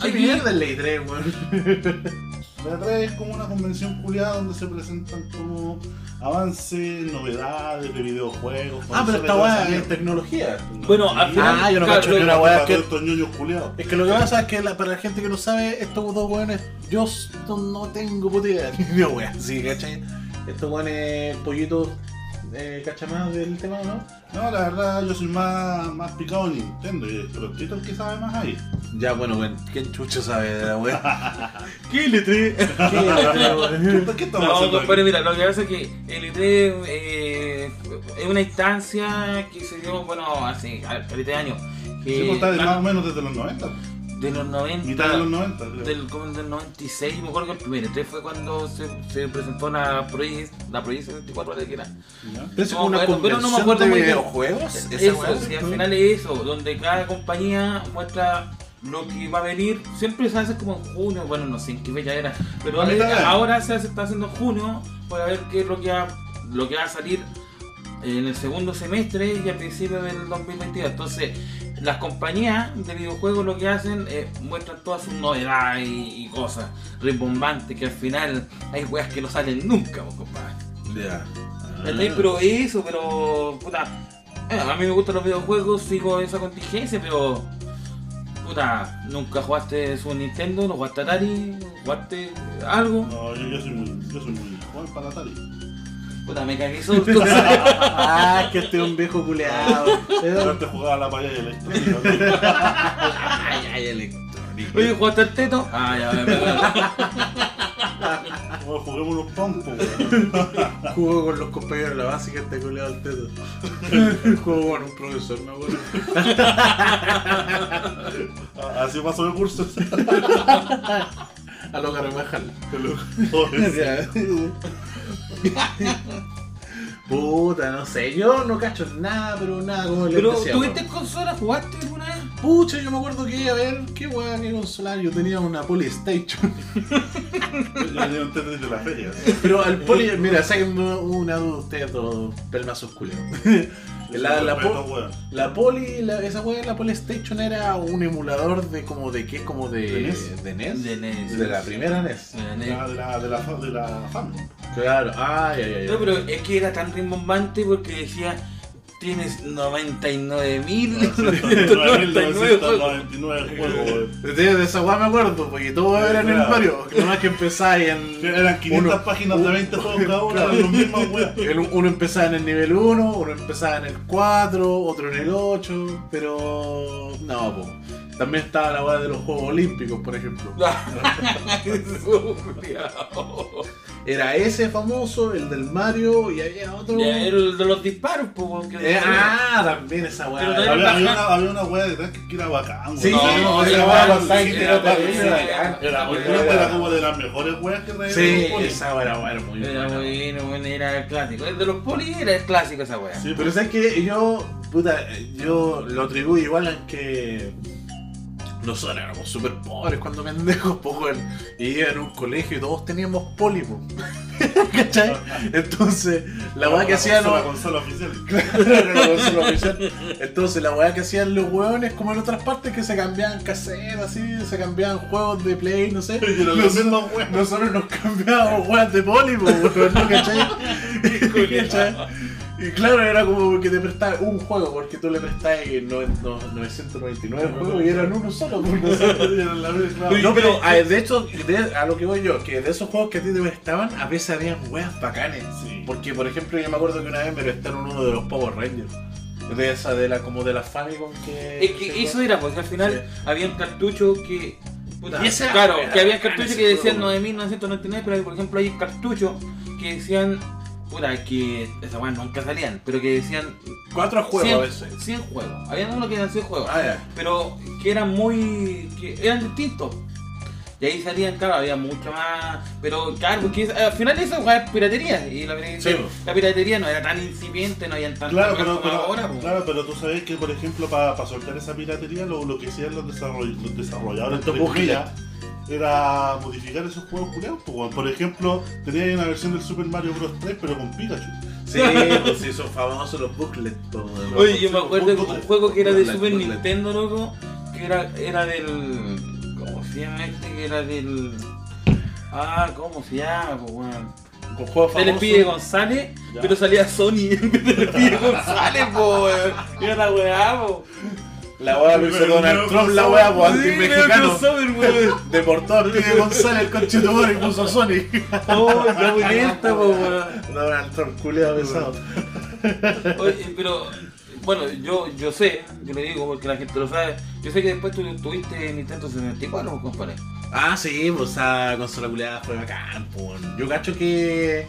¿Qué aquí- mierda es Ley 3, weón? <laughs> La E3 es como una convención culiada donde se presentan como avances, novedades de videojuegos. Ah, pero esta weá es tecnología. Bueno, al final. Ah, yo no claro, cacho ni lo- una weá que. Es que lo que pasa es que la- para la gente que no sabe, estos dos weones, yo no, no tengo puta idea ni una wea, sí, ¿cachai? Estos weones pollitos, eh, ¿cacha más del tema, no? No, la verdad, yo soy más, más picado en Nintendo y el Tito el que sabe más ahí. Ya, bueno, bueno, ¿quién chucho sabe de la wea? ¿Qué traes? ¿Qué weón? ¿Qué, qué estamos No, haciendo compadre, aquí? mira, lo que pasa es que el E3 eh, es una instancia que se dio, bueno, hace ahorita años. Que, Sí, pues, está de más o menos desde los 90. De los 90. Mitad de los 90, creo. Del, como del 96, me acuerdo que el primer E3 fue cuando se, se presentó la Prois, la Prois 74 de que era. ¿Ya? ¿Pero es No, como una bueno, pero no me convención acuerdo de muy bien. videojuegos? ¿Esa Eso, sí, al final es eso, donde cada compañía muestra lo que va a venir. Siempre se hace como en junio, bueno, no sé en qué fecha era, pero de eh, ahora se hace- está haciendo en junio para ver qué es lo que va, lo que va a salir en el segundo semestre y a principios del 2022. Entonces, las compañías de videojuegos lo que hacen es muestran todas sus novedades y, y cosas rimbombantes que al final hay weas que no salen nunca, pues, compadre. Ya. ¿Entendés? Pero eso, pero. Puta. eh, a mí me gustan los videojuegos, sigo esa contingencia, pero. Puta, nunca jugaste su Nintendo, no jugaste Atari, jugaste algo. No, yo, yo soy muy, yo soy muy joven para Atari. Puta, me solo. entonces. Ah, es que este es un viejo culeado. Yo antes jugaba a la electrónica. Ay, ay, electrónico. Oye, ¿jugaste al teto? Ah, ya, me me- Bueno, juguemos los pompos, weón. Jugó con los compañeros de la básica este culeado al teto. Jugó con un profesor, me acuerdo. Ah, Así pasó el curso. A lo Carvajal. Joder, <laughs> Puta, no sé, yo no cacho nada, pero nada como les Pero, decía, ¿tuviste consola? ¿Jugaste alguna vez? Pucha, yo me acuerdo que, a ver, qué weá, qué consola, yo tenía una Polystation. Yo tenía un de la <laughs> feria. Pero al Poly, mira, sáquenme una duda ustedes dos pelmazos culeos. <laughs> La, la, po- weón. la Poly, la- esa weá, la Polystation era un emulador de como de qué, como de, ¿De NES? de NES. De NES. De la primera NES. De la, de la, de la, de la fam. Claro, ay, ay, ay. No, pero es que era tan rimbombante porque decía tienes 99.999 juegos. 9.999 juegos. De, de esa weá me acuerdo, porque todos eran el Claro. Mario. Nomás que empezáis en. <laughs> Eran 500 uno- páginas de 20 juegos cada uno, Claro. los mismos, <laughs> el- uno empezaba en el nivel 1, uno empezaba en el 4, otro en el 8, pero. No, po. También estaba la weá de los Juegos Olímpicos, por ejemplo. <laughs> Era ese famoso, el del Mario, y había otro. Ya, el de los disparos, pues, Eh, ah, también esa weá. Era- Había, había una, había una wea detrás que era bacán, weón. Sí, No, no, esa era weá bacán, era era bacán. Era, Era- era como de las mejores weas que traía Sí, esa weá era, era muy Era buena. bueno, bueno, era el clásico. El de los poli era el clásico esa wea. Sí, Pero sabes que yo, puta, yo lo atribuyo igual a que nosotros éramos súper pobres cuando pendejos, pues weón. Y en un colegio y todos teníamos pólipo. <laughs> ¿Cachai? Entonces, la weá que hacían La consola oficial. <laughs> Era la consola oficial. Entonces, la weá que hacían los weones, como en otras partes, que se cambiaban casetas, así, se cambiaban juegos de play, no sé. <laughs> Los mismos. Nosotros nos cambiábamos weas de pólipo. ¿cachai? ¿Cachai? Y claro, era como que te prestaba un juego, porque tú le prestabas no- no- 999 juegos y eran uno solo. pues, no misma. No, pero a, de hecho, de- a lo que voy yo, que de esos juegos que a ti te prestaban, a veces habían weas bacanes. Sí. Porque, por ejemplo, yo me acuerdo que una vez me prestaron uno de los Power Rangers. De esa, de la, como de la Famicom que... Es que eso era, porque al final Sí. habían cartuchos que. puta, Y ese era- claro, era que había cartuchos que decían juego. 9.999, pero por ejemplo hay cartuchos que decían. Puta, que esas weas nunca salían, pero que decían Cuatro juegos 100, a veces. 100 juegos. Había uno que eran 100 juegos, Ah, pero que eran muy. que eran distintos. Y ahí salían, claro, había mucho más. Pero claro, porque al final eso weá es piratería. Y la, piratería- Sí, la piratería no era tan incipiente, no habían tantas Claro, pero, como pero, ahora. claro, pero tú sabes que, por ejemplo, para soltar esa piratería, lo, lo que hacían los, desarroll- los desarrolladores Estos entre comillas, era modificar esos juegos culiados. pues, weón. Por ejemplo, tenía una versión del Super Mario Bros. 3, pero con Pikachu. Sí, pues sí, son famosos los booklets. weón. Oye, yo me acuerdo de un juego que era de Super. Nintendo, loco, que era, era del... ¿Cómo se llama este? Que era del... Ah, ¿cómo se llama? Pues, weón. Con juegos famosos. Espide González, Ya. pero salía Sony en vez <laughs> González, po, weón. Era la weá, po. La weá lo hizo Donald Trump, la weá, pues anti-mexicano. a Pide González, el conchetumor, y puso a Sony. <laughs> Oh, ya muy lenta, po, weón. Donald Trump, culeado pesado. Oye, pero bueno, yo, yo sé, yo le digo porque la gente lo sabe, yo sé que después tú tuviste Nintendo 64, pues, compadre. Ah, sí, pues esa consola culeada fue bacán, pues. Yo cacho que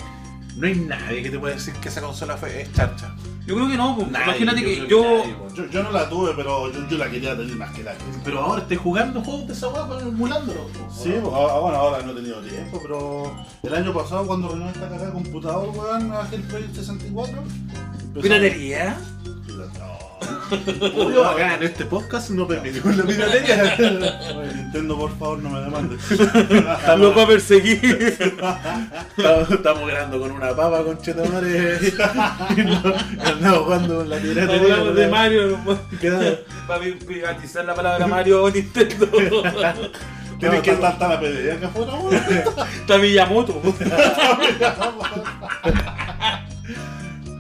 no hay nadie que te pueda decir que esa consola fue es charcha. Yo creo que no, pues, Nadie, imagínate que yo... nadie, pues. Yo, yo no la tuve, pero yo, yo la quería tener más que la que. Pero ahora estoy jugando juegos de esa weá, pues, emulándolo. pues. Sí, pues, ah, bueno, ahora no he tenido tiempo, pero el año pasado cuando renové esta cagada de computador, weón, bajé el Project 64. empezó- ¿Piratería? Obvio, acá en este podcast no permitimos la piratería. Oye, <laughs> Nintendo, por favor, no me demandes. Lo va a perseguir. Estamos, estamos grabando con una papa con chetamare y no- y andamos jugando con la piratería. Hablamos de Mario, Claro. para privatizar la palabra Mario o Nintendo. <laughs> Tienes que estar la PDA acá afuera, weón. Está Miyamoto.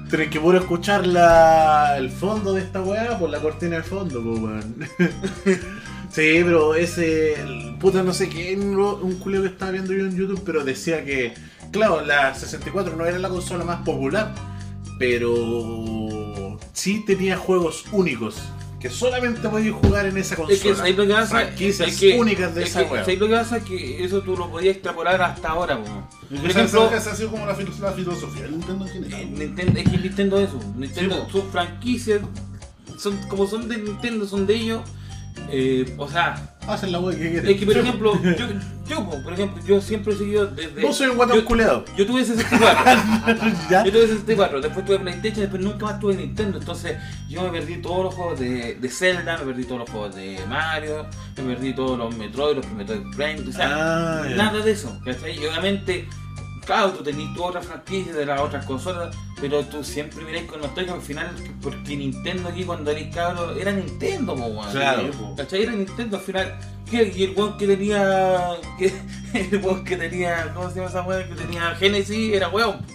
Tienen que puro escuchar la, el fondo de esta weá por la cortina de fondo, pues weón. <laughs> Sí, pero ese. el puta no sé lo- un culeo que estaba viendo yo en YouTube, pero decía que, claro, la 64 no era la consola más popular, pero sí tenía juegos únicos que solamente podías jugar en esa consola. Es que ahí lo que pasa es que, únicas de es esa que- lo que pasa es que eso tú lo podías extrapolar hasta ahora, po. Por ejemplo, esa- ha sido como la, filo- la filosofía del Nintendo en eh, general. Nintendo, es que Nintendo es eso. Nintendo, Sí, sus franquicias, son, como son de Nintendo, son de ellos. Eh, o sea, Hacen la weá que quieren. es que por ejemplo, <laughs> yo, yo, po, por ejemplo, yo siempre he seguido desde. Vos soy un guatón culeado. Yo tuve 64. <laughs> ¿Ya? Yo tuve 64, después tuve PlayStation, después nunca más tuve Nintendo. Entonces yo me perdí todos los juegos de, de Zelda, me perdí todos los juegos de Mario, me perdí todos los Metroid, los Metroid Prime, o sea, Ah, nada de eso. ¿cachai? Y obviamente, claro, tú tenías tu otra franquicia de las otras consolas, pero tú siempre mirás con nostalgia al final, porque Nintendo aquí cuando eres cabro era Nintendo, po, weón. Claro. Sí. ¿Cachai? Era Nintendo al final. Y el weón que tenía. que- <laughs> el weón que tenía. ¿Cómo se llama esa weón? Que tenía Genesis era weón.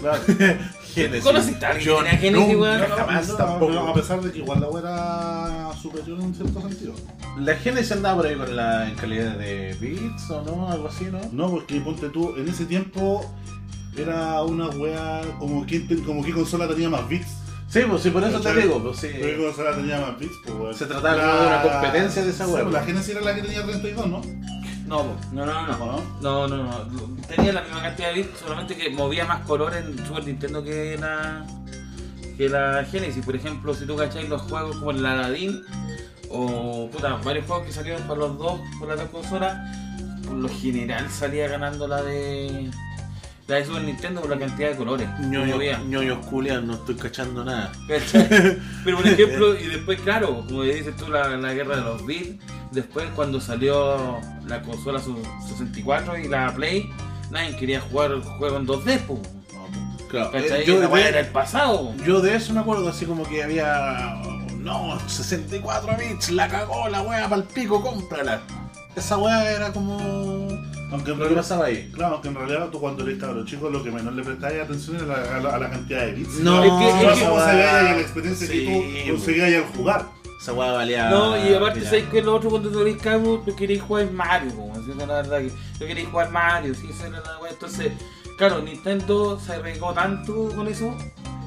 Claro. <laughs> Genesis. ¿Conociste a alguien Yo que tenía Genesis, nunca weón? jamás no, tampoco. no, a pesar de que igual la wea era superior en cierto sentido. La Genesis andaba por ahí con la en calidad de bits o no, algo así, ¿no? No, porque ponte tú, en ese tiempo era una wea como que, como que consola tenía más bits. Sí, pues sí, por eso te digo, pues sí. Que consola tenía más bits, pues weón. Se trataba de una competencia de esa Sí, wea, pues, pues. La Genesis era la que tenía 32, ¿no? No, po. no, no, no. ¿O no. no? No, no. Tenía la misma cantidad de bits, solamente que movía más colores en Super Nintendo que la, que la Genesis. Por ejemplo, si tú cacháis los juegos como el Aladdin o puta, varios juegos que salieron para los dos, por las dos consolas, por lo general salía ganando la de la de Super Nintendo por la cantidad de colores. Ñoño, ñoños culian, no estoy cachando nada. <laughs> Pero por ejemplo, y después, claro, como dices tú, la, la guerra de los bits, después cuando salió la consola su- 64 y la Play, nadie quería jugar juego en 2D, po. Claro, eh, yo, de, era el pasado. yo de eso me acuerdo, así como que había. No, 64 bits, la cagó la wea pa'l pico, cómprala. Esa wea era como. Aunque en Lo que realidad, pasaba ahí. claro, aunque en realidad tú cuando eres cabrón chico lo que menos le prestáis atención es a la, a la- a la cantidad de bits. No, Es que- es que- wea- y la experiencia Sí, que tú conseguías al jugar. Esa wea valía. No, y aparte. ¿sabes qué? Lo otro cuando eres cabo, tú querías jugar Mario. Así es la verdad que querías jugar Mario, sí, esa era la weá. Entonces, claro, Nintendo se arregló tanto con eso.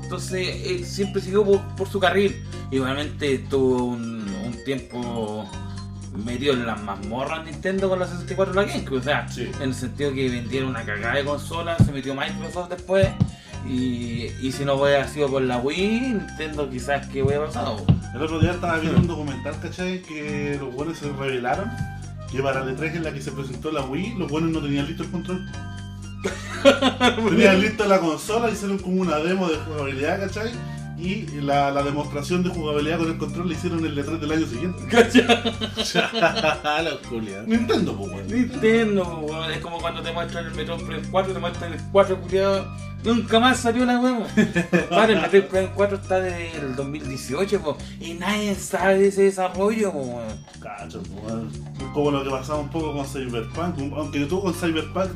Entonces, él siempre siguió por, por su carril. Igualmente tuvo un, un tiempo metido en las mazmorras Nintendo con la 64 y la GameCube. O sea, Sí. en el sentido que vendieron una cagada de consolas, se metió Microsoft después. Y, y si no hubiera sido por la Wii, Nintendo quizás que hubiera pasado. El otro día estaba viendo un documental, ¿cachai? Que los buenos se revelaron que para la E3 en la que se presentó la Wii, los buenos no tenían listo el control. <laughs> tenían listo la consola, hicieron como una demo de jugabilidad, ¿cachai? Y la, la demostración de jugabilidad con el control la hicieron en el E3 del año siguiente. <laughs> Los <laughs> culiados. Nintendo, pues. Nintendo, es como cuando te muestran el Metroid Prime 4, te muestran el 4 culiado. Nunca más salió la huevo. Para, <laughs> el Metroid Prime 4 está desde el 2018, po, y nadie sabe de ese desarrollo, po, weón. Cacho. Es como lo que pasaba un poco con Cyberpunk. Aunque tú con Cyberpunk,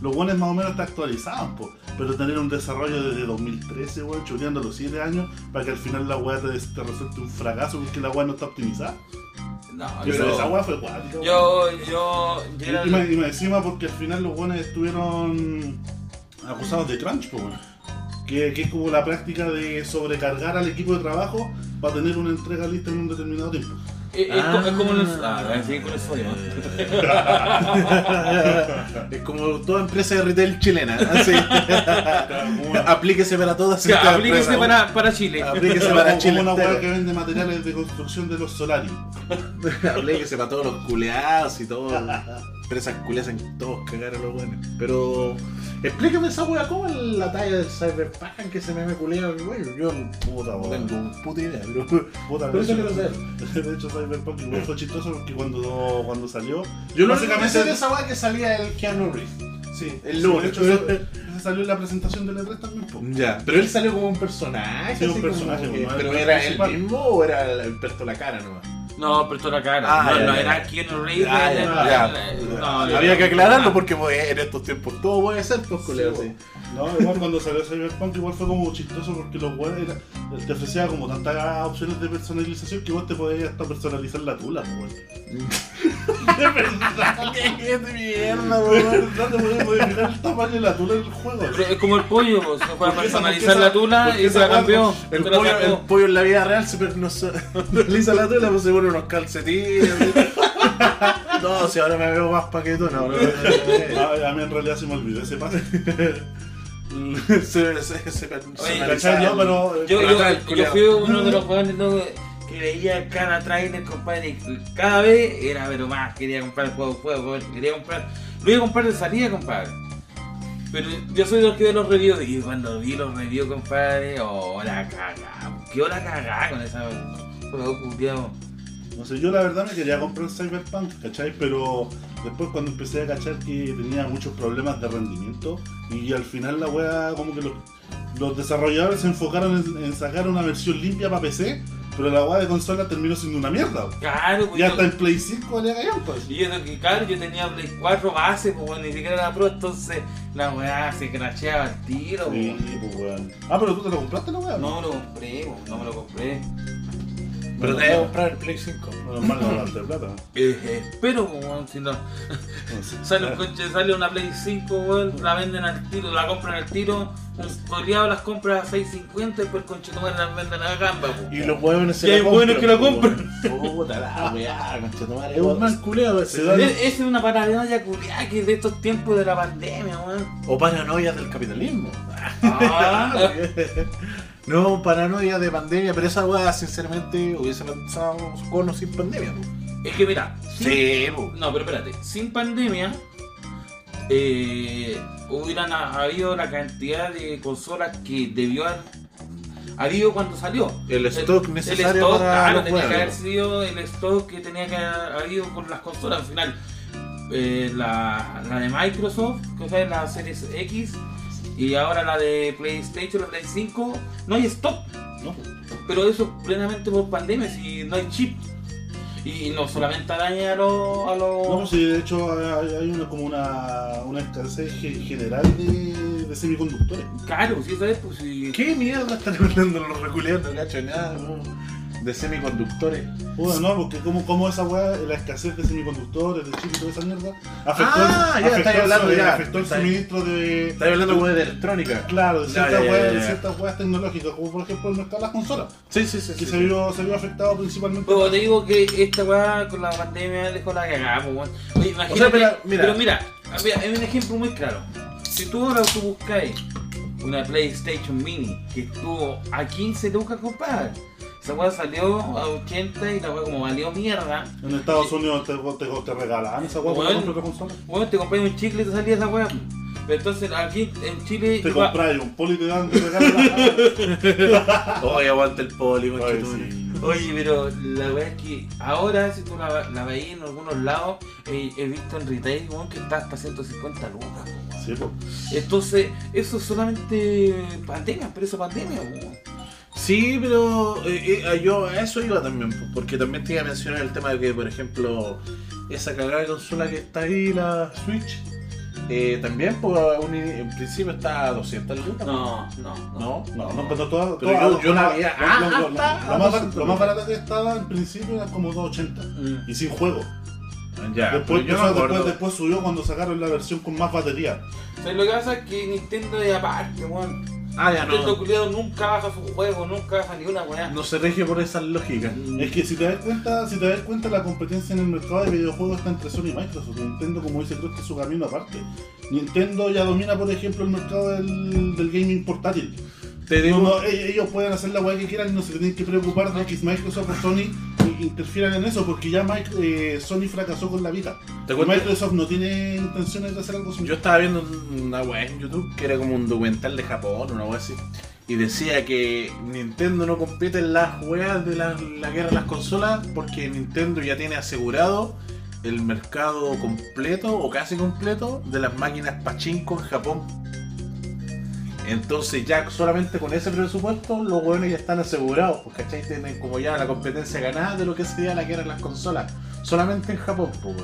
los buenos más o menos te actualizaban, pues. Pero tener un desarrollo desde 2013, weón, chuleando los 7 años, para que al final la weá te, te resulte un fracaso porque la weá no está optimizada. No, Y yo, esa weá fue cuática, yo, yo, yo Y, y y encima porque al final los buenos estuvieron acusados de crunch, pues, weón. que, que es como la práctica de sobrecargar al equipo de trabajo para tener una entrega lista en un determinado tiempo. es, es como, es como el. Ah, voy a seguir con eso yo. <laughs> es como toda empresa de retail chilena. Así. <laughs> Aplíquese para todas Ya, aplíquese para, para Chile. Aplíquese Como- <laughs> para como Chile. una weá que vende materiales de construcción de los Solari. Aplíquese para todos los culeados y todo. Empresas culeadas en todos cagar a los buenos. Pero explícame esa wea, ¿cómo es la talla del Cyberpunk que se me me culeado? Güey, Yo Puta, no tengo puta idea, pero. Puta, de eso quiero saber. <laughs> De hecho, Cyberpunk igual fue chistoso porque cuando, cuando salió. Yo no básicamente sé de esa wea que salía el Keanu Reeves. Sí, el sí, lunes. De hecho, salió en la presentación del E3 también. po. Ya, pero él salió como un personaje. Sí, un como personaje, que- ¿no? pero era él mismo o era el, el perto la cara nomás. No, pero la cara. Ah, no, ya, no ya. era Keanu Reeves. Era- ya, era- ya. no, no, Había que aclararlo porque pues, en estos tiempos todo puede ser, pues, culero, Sí. No, igual cuando salió Cyberpunk igual fue como chistoso porque los weones era- te ofrecía como tantas opciones de personalización que vos te podías hasta personalizar la tula, weón. <laughs> De verdad, ¿Qué de mierda, de weón? verdad te podías modificar el tamaño de la tula del juego. Pero es como el pollo, pues, se fue a Porque esa- personalizar porque la tula porque y se esa la weá- cambió. El se la pollo, el pollo en la vida real se personaliza <laughs> la tela, pues se pone unos calcetines. así. <laughs> no, si ahora me veo más paquetona. ahora me- A, a mí en realidad se me olvidó ese pase. <laughs> se, se, se Oye, ¿Cachai? No, pero. Yo, fui uno de los jóvenes que veía cada trailer, compadre, cada vez era pero más, quería comprar el juego, juego, quería comprar, lo iba a comprar de salida, compadre. Pero yo soy de los que ve los reviews y cuando vi los reviews, compadre, oh, la cagada, qué hora cagada con esa juego. No sé, yo la verdad me quería comprar Cyberpunk, ¿cachai? Pero después cuando empecé a cachar que tenía muchos problemas de rendimiento y al final la wea como que los, los desarrolladores se enfocaron en, en sacar una versión limpia para PC Pero la weá de consola terminó siendo una mierda. weón. Claro, pues Y yo- hasta en Play 5 valía gallampa. pues. Y eso que claro, yo tenía Play 4 base, pues bueno, ni siquiera la Pro, entonces la weá se crasheaba al tiro, Sí, pues. weón. Ah, pero tú te lo compraste la weá. No me lo compré, no me lo compré. Pero te voy a comprar el Play 5. Menos mal no hablaste de plata. <laughs> Eh, espero, pues, weón, si no. <laughs> Sale un coche, sale una Play 5, weón, la venden al tiro, la compran al tiro, un coleado las compra a 6.50 después el conche las venden a gamba, pues. Y los huevones se Y hay la hueones que la compran. Puta la weá, conchetumare. Es un mal culeado ese. Es- Esa es una paranoia culiada que es de estos tiempos de la pandemia, weón. O paranoia del capitalismo. Ah, <laughs> No, paranoia de pandemia, pero esa weá, sinceramente, hubiese lanzado con o sin pandemia. es que mira, sin- Sí, po. No, pero espérate, sin pandemia eh, hubieran ha- habido la cantidad de consolas que debió haber habido cuando salió. El stock necesario stock, para claro, tenía que haber sido el stock que tenía que haber habido con las consolas al final. eh, la, la de Microsoft, que fue la Series X, y ahora la de PlayStation, la Play 5, no hay stock. No, Pero eso plenamente por pandemia, si no hay chip. Y no solamente daña a los... A los... No, pues sí, de hecho hay, hay una, como una, una escasez ge- general de, de semiconductores. Claro, si eso es, pues si... ¿Qué mierda están hablando los reculeados? No cacho nada, no. De semiconductores. Bueno, no, porque como, como esa weá, la escasez de semiconductores, de chips y toda esa mierda, afectó, Ah, el, ya, afectó, estáis el- hablando, eh, ya. afectó el suministro de... Estás hablando como de electrónica. Claro, de ciertas weas, de tecnológicas, como por ejemplo el mercado de las consolas, Sí, sí, sí. que sí, se, sí. vio, se vio afectado principalmente. Pero te digo que esta weá con la pandemia dejó la cagada, pues weón. Oye, imagínate, O sea, pero, mira. pero mira, mira, hay un ejemplo muy claro. Si tú ahora tú buscáis una PlayStation Mini que estuvo a 15 lucas, compadre. Esa weá salió a 80 y la weá como valió mierda. En Estados Unidos te, te, te regalan esa wea por Bueno. consola. Te compré un chicle y te salía esa weá. Pero entonces aquí en Chile... Te iba- compras un poli y te dan te regalan. <laughs> Oye, aguanta el poli, Ay, conchetumare. sí. Oye, pero la verdad es que ahora, si tú la, la veis en algunos lados, eh, he visto en retail weón, que está hasta 150 lucas. Sí, pues. Entonces, eso es solamente pandemia, pero eso pandemia. weón. Sí, pero eh, eh, yo a eso iba también, po, porque también te iba a mencionar el tema de que, por ejemplo, esa cagada de consola que está ahí, la Switch, eh, también pues, un- en principio está a 200 lucas. No, no, no. ¿No? No, no, pero todas. Pero todas- yo- yo la todas- veía lo- lo- lo- hasta lo más, bar- 200 lo más barato que estaba en principio era como 280 Mm. y sin juego. Ya, después, yo después, acuerdo. después subió cuando sacaron la versión con más batería. O sea, lo que pasa es que Nintendo es aparte, weón. Ah, ya Nintendo no. culiado nunca baja su juego, nunca baja ni una weá. No se rige por esas lógicas. Es que si te das cuenta, si te das cuenta la competencia en el mercado de videojuegos está entre Sony y Microsoft. Nintendo, como dice Cruz, que es su camino aparte. Nintendo ya domina, por ejemplo, el mercado del, del gaming portátil. Te digo, No, no, e- ellos pueden hacer la weá que quieran y no se tienen que preocupar de que Microsoft o Sony interfieran en eso, porque ya eh, Sony fracasó con la Vita. te Microsoft no tiene intenciones de hacer algo Yo similar. estaba viendo un- una weá en YouTube que era como un documental de Japón, una weá así. Y decía que Nintendo no compite en las weas de la, la guerra de las consolas porque Nintendo ya tiene asegurado el mercado completo o casi completo de las máquinas pachinko en Japón. Entonces ya solamente con ese presupuesto los weones ya están asegurados, pues ¿cachai? Tienen como ya la competencia ganada de lo que sería la guerra de las consolas. Solamente en Japón, pues.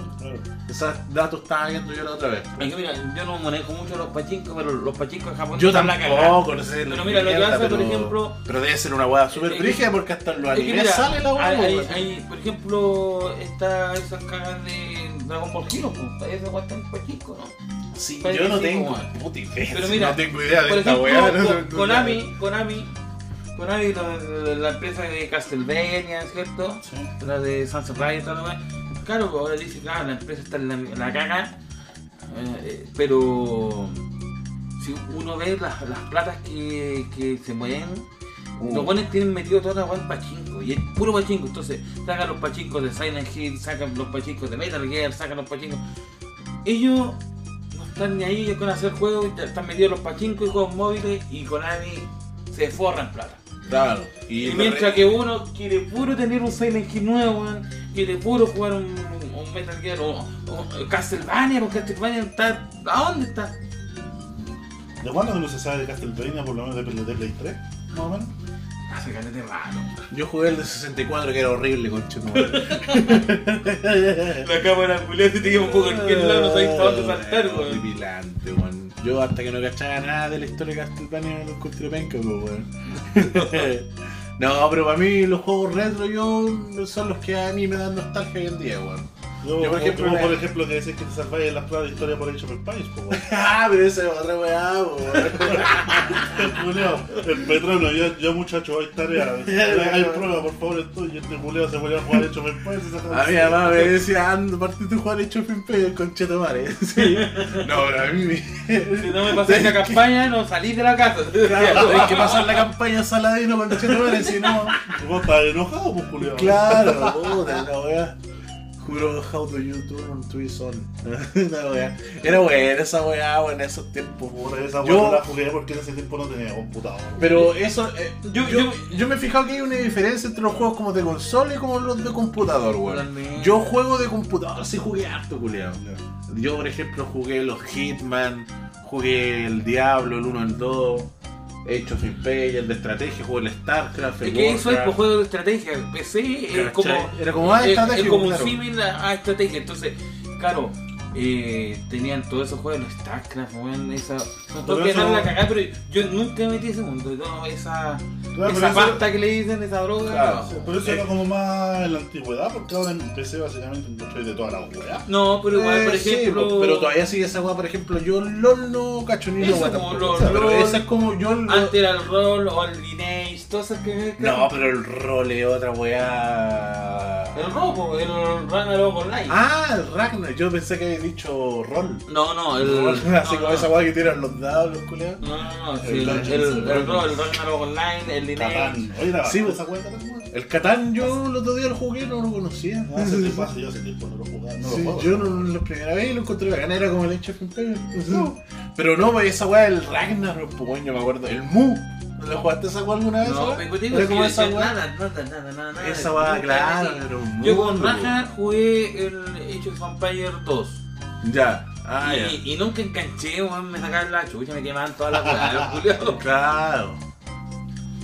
Esos datos estaba viendo yo la otra vez. pues. Es que mira, yo no manejo mucho los pachincos, pero los pachincos en Japón Yo están la tampoco, no sé. Pero mira, lo que pasa, por ejemplo- Pero debe ser una weá súper que- brígida porque hasta en los Es que animes mira, sale la weá. hay, hay- por ejemplo, está esas cagas de Dragon Ball Hero, pues, esa weá está en pachinko, ¿no? Sí, parece yo no tengo puta idea. Pero <laughs> mira, no tengo idea de Por esta ejemplo, weá. no- Ko- no- no- Konami, Konami, Konami, la, la empresa de Castlevania, ¿cierto? Sí. La de Sunset y toda la weá. Claro, pues ahora dice, claro, la empresa está en la, la caga, eh, eh, pero si uno ve las, las platas que, que se mueven, Uh. los buenos tienen metido toda la weá en pachinko, y es puro pachinko, entonces sacan los pachincos de Silent Hill, sacan los pachincos de Metal Gear, sacan los pachincos. Ellos están ni ahí con hacer juegos, están metidos los pachincos y juegos móviles y Konami se forra en plata. Claro. Y, Y, mientras que uno quiere puro tener un Silent Hill nuevo, weón, quiere puro jugar un, un Metal Gear o, o Castlevania, porque Castlevania está. ¿A dónde está? ¿De cuándo no se sabe de Castlevania, por lo menos de, de Play 3? Más o menos. Hace caleta de rato. Yo jugué el de 64 que era horrible, conchetumare. <laughs> La cámara culiada se te lleva un poco en el lado, no para dónde saltar, weón. Horripilante, weón. Yo hasta que no cachaba nada de la historia de Castlevania lo encontré penca, pues, weón. <laughs> no, pero para mí los juegos retro yo son los que a mí me dan nostalgia hoy en día, weón. Yo, Yo, por ejemplo, ejemplo, por ejemplo, que decís que te salváis en las pruebas de historia por hecho por país, pues, weón. Ah, pero esa es otra weá. <laughs> Julio, el Petrono, yo, yo muchacho, hay tarea. <laughs> Hay prueba, por favor, esto. Y este Julio se ponía a jugar hecho por país y sacaba A mi mamá me decía, ando, parte tu jugar hecho Pimpe el conchetumare. <laughs> Sí. No, pero a mí me. Si no me pasáis la campaña, no salís de la casa. Claro, hay que pasar la campaña Saladino con conchetumare, si no. Vos estás enojado, pues, Julio. Claro, puta, la weá. Juro, how do you turn twist on? La <laughs> weá. Era buena esa weá, weón, en esos tiempos, esa Yo- no la jugué porque en ese tiempo no tenía computador. Pero eso, eh, Yo- yo, yo- yo, me he fijado que hay una diferencia entre los juegos como de consola y como los de computador, weón. Yo juego de computador, sí jugué harto, culiao. Yo, por ejemplo, jugué los Hitman, jugué el Diablo, el 1, el 2, Age of Empires, el de estrategia, jugué el StarCraft, el Es que eso es por juego de estrategia. PC es como. Era como más es- estratégico, Es como claro. un símil a, a estrategia. Entonces, claro. Eh, tenían todos esos juegos, los StarCraft, weón, esa. No Pero tengo que la cagada, pero yo nunca me metí ese mundo. No, esa Claro, esa pero eso- pasta que le dicen, esa droga. Claro. no. Por eso era como más en la antigüedad, porque ahora en PC básicamente encontré de toda la weá. No, pero igual, por Eh, sí, ejemplo. pero todavía sigue esa weá, por ejemplo, yo LOL no cacho ni una Eso weá como tampoco. LOL, O sea, pero LOL. esa es como yo lo- Antes era el rol o el lineage, todas esas que. No, pero el rol es otra weá. El robo, el Ragnarok Online. Ah, el Ragnar. Yo pensé que había dicho rol. No, no, el. Rol, <laughs> Así no, como no. esa weá que tiran los dados, los culiados. No, no, no, sí, El el, el, el, Dragons. el Ragnarok Online, el Lineage. Catán. Oye, la Sí, pues. esa weá. El Catán yo el otro día lo jugué, no lo conocía. No, hace tiempo, hace yo hace tiempo no lo jugaba, no lo Sí, juego. yo no, la primera vez lo encontré bacán, era como el Age of Empires. Pero no, pues esa weá del Ragnarok, pues bueno, yo me acuerdo. El Mu. ¿Lo jugaste esa weá alguna vez? No, vengo digo, como esa weá. nada, nada, nada, nada, nada. Esa weá, claro, un Yo con Ragnar jugué el Age of Empires 2. Ya. Ah, ya. y, y nunca enganché, weón, me sacaban la chucha, me quemaban todas las weas. <laughs> Claro.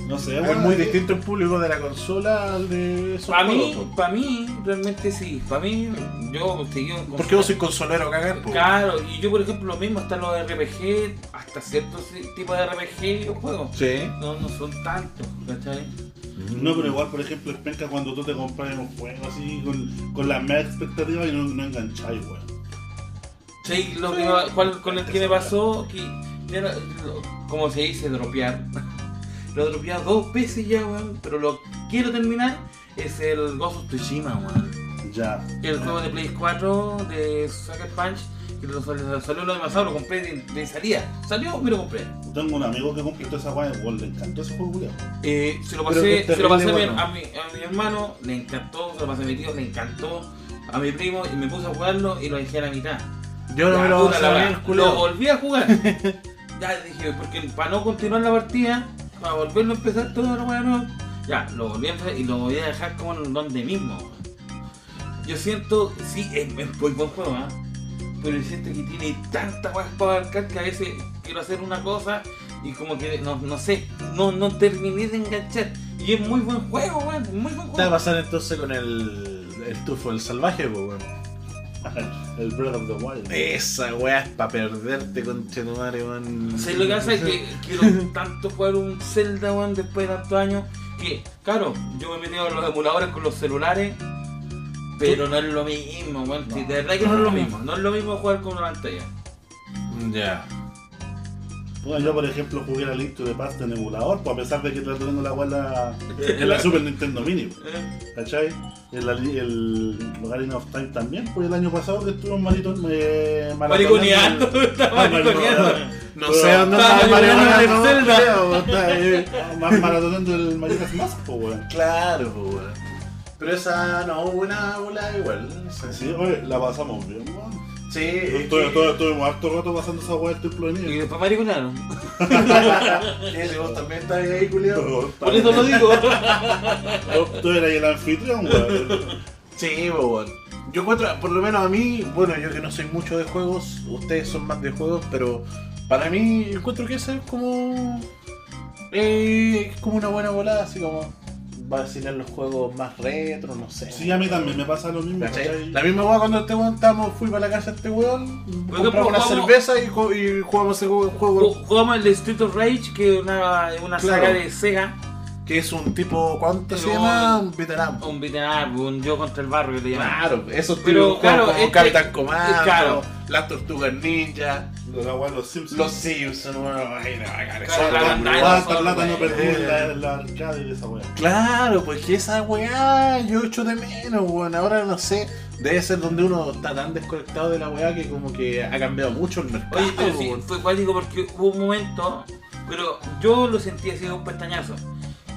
No sé, Es muy distinto el público de la consola al de esos Para mí, juegos, para mí, realmente sí. Para mí, yo seguí con Porque vos sois consolero cagar, po. Claro, y yo por ejemplo lo mismo, están los RPG, hasta ciertos tipos de RPG yo juego. Sí. No, no son tantos, ¿cachai? No, pero igual, por ejemplo, es penca cuando tú te compras un juego así con, con las mismas expectativas y no, no engancháis, weón. Sí, lo que cual- con el que me pasó, que ya lo- como se dice, dropear. <laughs> Lo dropeé dos veces ya, weón, pero lo quiero terminar es el Ghost of Tsushima, weón. Ya. El juego de Play 4 de Sucker Punch, que lo salió, año pasado, lo compré de, de salida. Salió, me lo compré. Tengo un amigo que completó esa weá y weón, le encantó ese juego, culiao. Eh, se lo pasé, se lo pasé a, mi, terrible a, mi, a mi hermano, le encantó, se lo pasé a mi tío, le encantó, a mi primo y me puse a jugarlo y lo dejé a la mitad. Yo no me lo sabía el Lo volví a jugar. <laughs> ya dije, porque para no continuar la partida, para volverlo a empezar todo nuevo, ya, lo volví a empezar y lo voy a dejar como en donde mismo. Yo siento, sí, es, es muy buen juego, ¿ah? pero siento que tiene tantas weas para abarcar que a veces quiero hacer una cosa y como que no, no sé, no, no terminé de enganchar. Y es muy buen juego, weón, muy buen ¿Qué va a juego. pasar entonces con el, el tufo del salvaje, po, weón? <laughs> el Breath of the Wild. Esa weá es para perderte con Chetumare, weón. ¿Sabes lo que pasa? Es que quiero tanto jugar un Zelda, weón, después de tantos años, que, claro, yo me he metido en los emuladores con los celulares, pero no es lo mismo, weón. sí, De verdad que no es lo mismo. No es lo mismo jugar con una pantalla. Ya. Bueno, yo por ejemplo jugué la Link to the Past en emulador, pues a pesar de que estoy teniendo la weá <laughs> en la, en Super Nintendo Mini, Eh, ¿cachai? El, el Ocarina of Time también, pues el año pasado que estuvimos malito, eh, Mariconeando, <laughs> está Ah, mariconeando. No sé dónde Está en no Zelda. Ah, ma- maratoneando el Majora's Mask, pues weón. Claro, po, weón. Pero esa no, buena bola igual. Sí, Sí, oye, la pasamos bien, weón. Sí, es Estuve- que- estuve- Estuvimos harto rato pasando esa weá del templo de Y nieve. después mariconearon. <laughs> Sí, si vos también estás ahí, culiao. Por eso lo digo. Tú- eras el anfitrión, weón. Sí, weón. Yo encuentro, por lo menos a mí, bueno, yo que no soy mucho de juegos, ustedes son más de juegos, pero para mí encuentro que ese es como Eh, es como una buena volada, así como vacilar los juegos más retro, no sé. Sí, a mí también me pasa lo mismo. La misma weá cuando este weón estábamos, fui para la casa de este weón, compramos una jugamos- cerveza y, ju- y jugamos ese juego, juego Ju- Jugamos el Street of Rage, que es una, una Claro. saga de Sega. que es un tipo, ¿cuánto se llama? Un veterano. Un up, un yo contra el barrio que le llaman. Claro, esos Pero, tipos claro, como este- Capitán Comando, claro. las Tortugas Ninja, La weá de los Simpsons. los Simpsons, bueno, ay, no, Claro, es la tan bandana. guay. ¿Cuánta plata no weón. perdí en la, en la arcade de esa weá? Claro, pues que esa weá yo echo de menos, weón. Ahora no sé, debe ser donde uno está tan desconectado de la weá que como que ha cambiado mucho el mercado. Oye, pero sí, weón. fue cuático porque hubo un momento, pero yo lo sentí así de un pestañazo,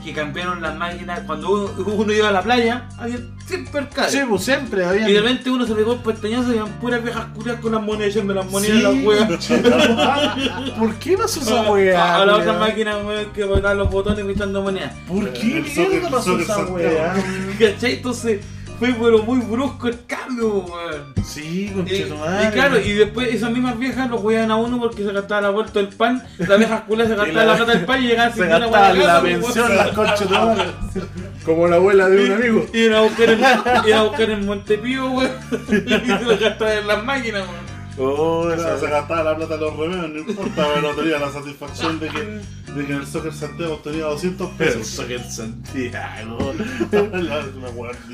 que cambiaron las máquinas, cuando uno, uno iba a la playa, había siempre arcade. Sí, pues siempre había. Y de repente uno se pegó el pestañazo y eran puras viejas curias con las monedas echando las monedas en las <laughs> weas. ¿Por qué pasó esa A, weá? a la otra máquina que botaban los botones y echando monedas. ¿Por qué El mierda pasó esa weá? <laughs> ¿Cachai? Entonces fue pero muy brusco el cambio, weón. Sí, Y, conchetumadre. y claro, y después esas mismas viejas lo juegan a uno porque se gastaba la vuelta del pan, las viejas culas se <laughs> gastaban la- la plata del pan y llegaban sin una gastaba buena la pensión, las conchetumadres. <laughs> Como la abuela de un amigo. Y iban a buscar en, a buscar en Montepío, weón. <laughs> Y se lo en las máquinas, weón. Oh, esa se gastaba la plata de los remedios, no importa, pero tenía la satisfacción de que, de que en el Soccer Santiago tenía 200 El pesos. Soccer Santiago. <laughs> La- la.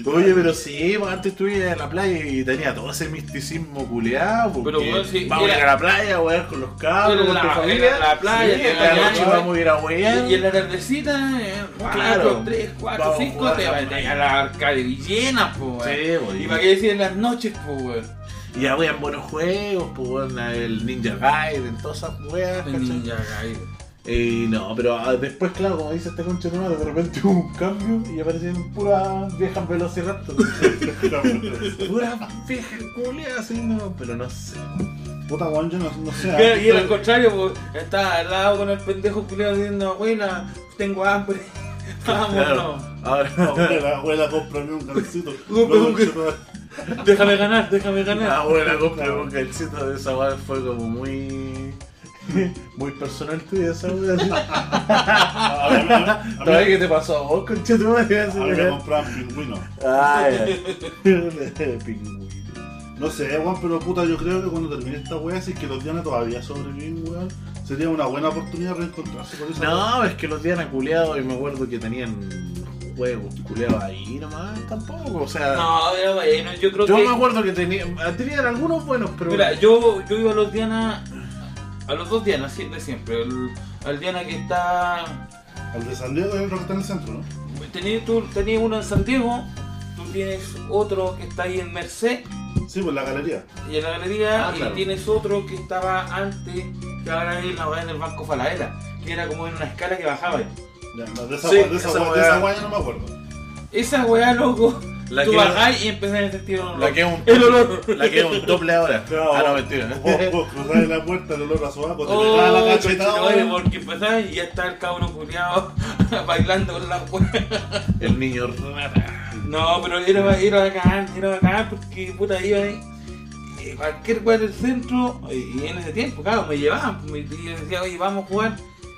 Oye, pero sí, pues, antes estuve en la playa y tenía todo ese misticismo culeado. Porque Pero, weón, sí, vamos a ir a la playa, a wear con los cabros, con la- tu familia. la playa, sí, esta noche vamos a ir a wear. Y en la tardecita, eh, Claro. 4, 3, 4, Vamos a 5, jugar te a la vas a la arcade llena, po, weón. Sí, pues, Y para qué decir en las noches, po, weón. Y habían buenos juegos, pues el Ninja Gaiden, todas esas weas, El ¿cachai? Ninja Gaiden. Y no, pero ah, después, claro, como dice este concha de repente hubo un cambio y aparecieron puras viejas velociraptor. <laughs> puras viejas culeadas, así, no, pero no sé. Puta weón, yo no, no sé. Claro, Y era al contrario, po, estaba al lado con el pendejo culiado diciendo, abuela, tengo hambre. <laughs> Claro, Vámonos. ahora. Abuela, abuela, cómprame un calcito. Un- <laughs> un-. Déjame ganar, déjame ganar. abuela compra un calcito de esa weá fue como muy. muy personal tuya esa weá. ¿Todavía <laughs> qué te pasó a vos, concha tu madre? Así, a mí me weá. compraban pingüinos. Ah. <laughs> Pingüino. No sé, weón, pero puta, yo creo que cuando termine esta weá, si es que los Diana todavía sobreviven, weón, sería una buena oportunidad de reencontrarse con esa. No, es que los Diana culeados y me acuerdo que tenían juegos culeados ahí nomás, tampoco, o sea. No, era bueno, yo creo Yo que. me acuerdo que tenían, tenían algunos buenos, pero. Mira, yo, yo iba a los Diana. A los dos Diana, sí, de siempre. El- al Diana que está. Al de San Diego es el que está en el centro, ¿no? Tenías, tú tenías uno en Santiago, tú tienes otro que está ahí en Merced Sí, pues la galería. y en la galería, Ah, y claro. tienes otro que estaba antes, que ahora es la en el Banco Falabella, que era como en una escala que bajaba. Ya, no, de esa Sí, weá, de esa esa weá, de weá. esa weá yo no me acuerdo. Esa weá, loco, La tú que- bajás y empezás a sentir un olor. La que es un, El olor. La que es un doble ahora. <laughs> No, ah, no, mentira. <laughs> Vos, vos cruzás la puerta, el olor a sobaco, te Oh, la cachetada, porque empezás y ya está el cabrón culiado <laughs> bailando con la weá. El niño. No, pero era, era bacán, era bacán porque puta iba ahí. eh, Cualquier weá del centro, y y en ese tiempo, claro, me llevaban, pues, me y yo decía, oye, vamos a jugar.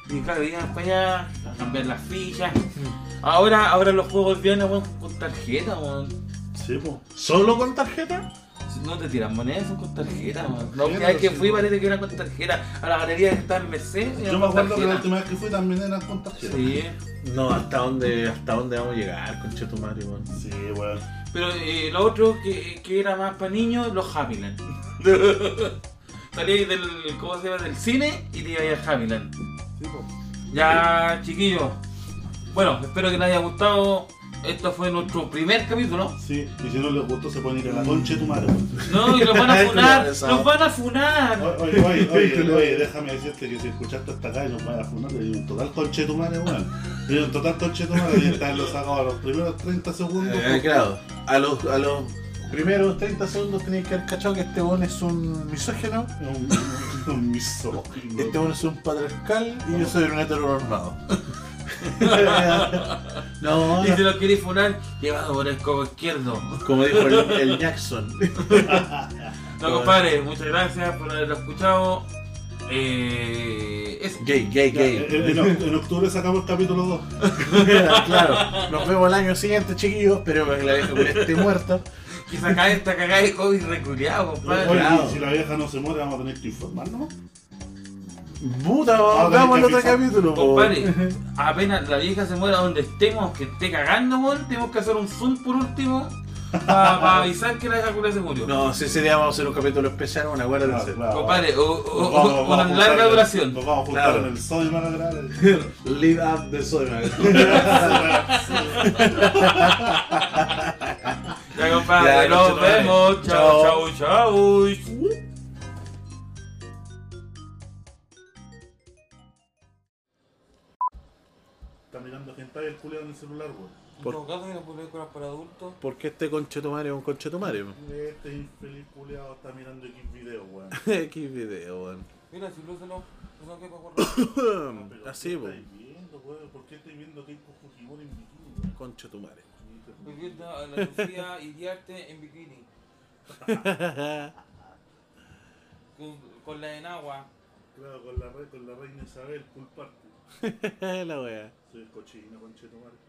Y claro, iban para allá a cambiar las fichas. Ahora, ahora los juegos vienen con tarjeta, weón. Sí, pues. ¿Solo con tarjeta? No te tiran monedas, son con tarjeta, weón. La última vez que fui parece que era con tarjeta. A la galería que está en Merced. era Yo me con acuerdo que la última vez que fui también eran con tarjeta. Sí, No, ¿hasta dónde, hasta dónde vamos a llegar, conchetumare, weón? Sí, weón. pero eh, lo otro que, que era más para niños, los Happyland. <laughs> Salí del, ¿cómo se llama? del cine y te iba a. Sí, pues. Ya, chiquillos. Bueno, espero que les haya gustado. Esto fue nuestro primer capítulo. Sí, y si no les gustó se pueden ir a la concha de tu madre. No, y los van a <laughs> funar. Los van a funar. Oye, oye, <laughs> oye, oye, déjame decirte que si escuchaste hasta acá y nos van a funar, un total conche de tu madre, weón. Un total conche de tu madre y están los sacados a los primeros 30 segundos. Eh, claro, a los, a los primeros 30 segundos tenéis que haber cachado que este weón es un misógeno, <laughs> Un, un misógino. este weón es un patriarcal y yo soy un heteronormado. <laughs> no, Y si no, los queréis funar, llevado por el codo izquierdo. como dijo el, el Jackson. <laughs> No, compadre, muchas gracias por haberlo escuchado. Eh. Gay, gay, gay. en, en oct- en octubre sacamos el capítulo 2. claro, nos vemos el año siguiente, chiquillos. Pero que la esté muerta. Que saca esta cagada de COVID reculeado, compadre. Oye, claro. si la vieja no se muere, vamos a tener que informarnos. Puta, Vamos a vamos al tener que otro capítulo. po. Compadre, <laughs> apenas la vieja se muera donde estemos, que esté cagando, weón, tenemos que hacer un zoom por último para avisar que la vieja culia se murió. No, si ese día vamos a hacer un capítulo especial, una buena Claro, claro. Compadre, o, o- Nos o- vamos- vamos una juntar larga en- duración. Nos vamos a juntar Claro. en el sol y van a grabar el- <laughs> Lead up de Soyma. <laughs> Ya, compadre, Ya, nos vemos. Chao, chao, chao. Está mirando gente ahí el culiado en el celular, weón. Por- En todo caso, mira, películas para adultos. Porque este conchetumare es un conchetumare. Este infeliz culiado está mirando X video, weón. <laughs> Qué video, weón. Mira, si lúcelo, no sé qué para correr. Así, ¿qué estáis weón? ¿Por qué estoy viendo Keiko Fujimori en bikini, weón? Conchetumare. Viendo a la Lucía Iriarte <laughs> en bikini. <laughs> Con, con la enagua. Claro, con la, con la reina Isabel, culparte. <laughs> La wea. Soy cochino, conchetumare.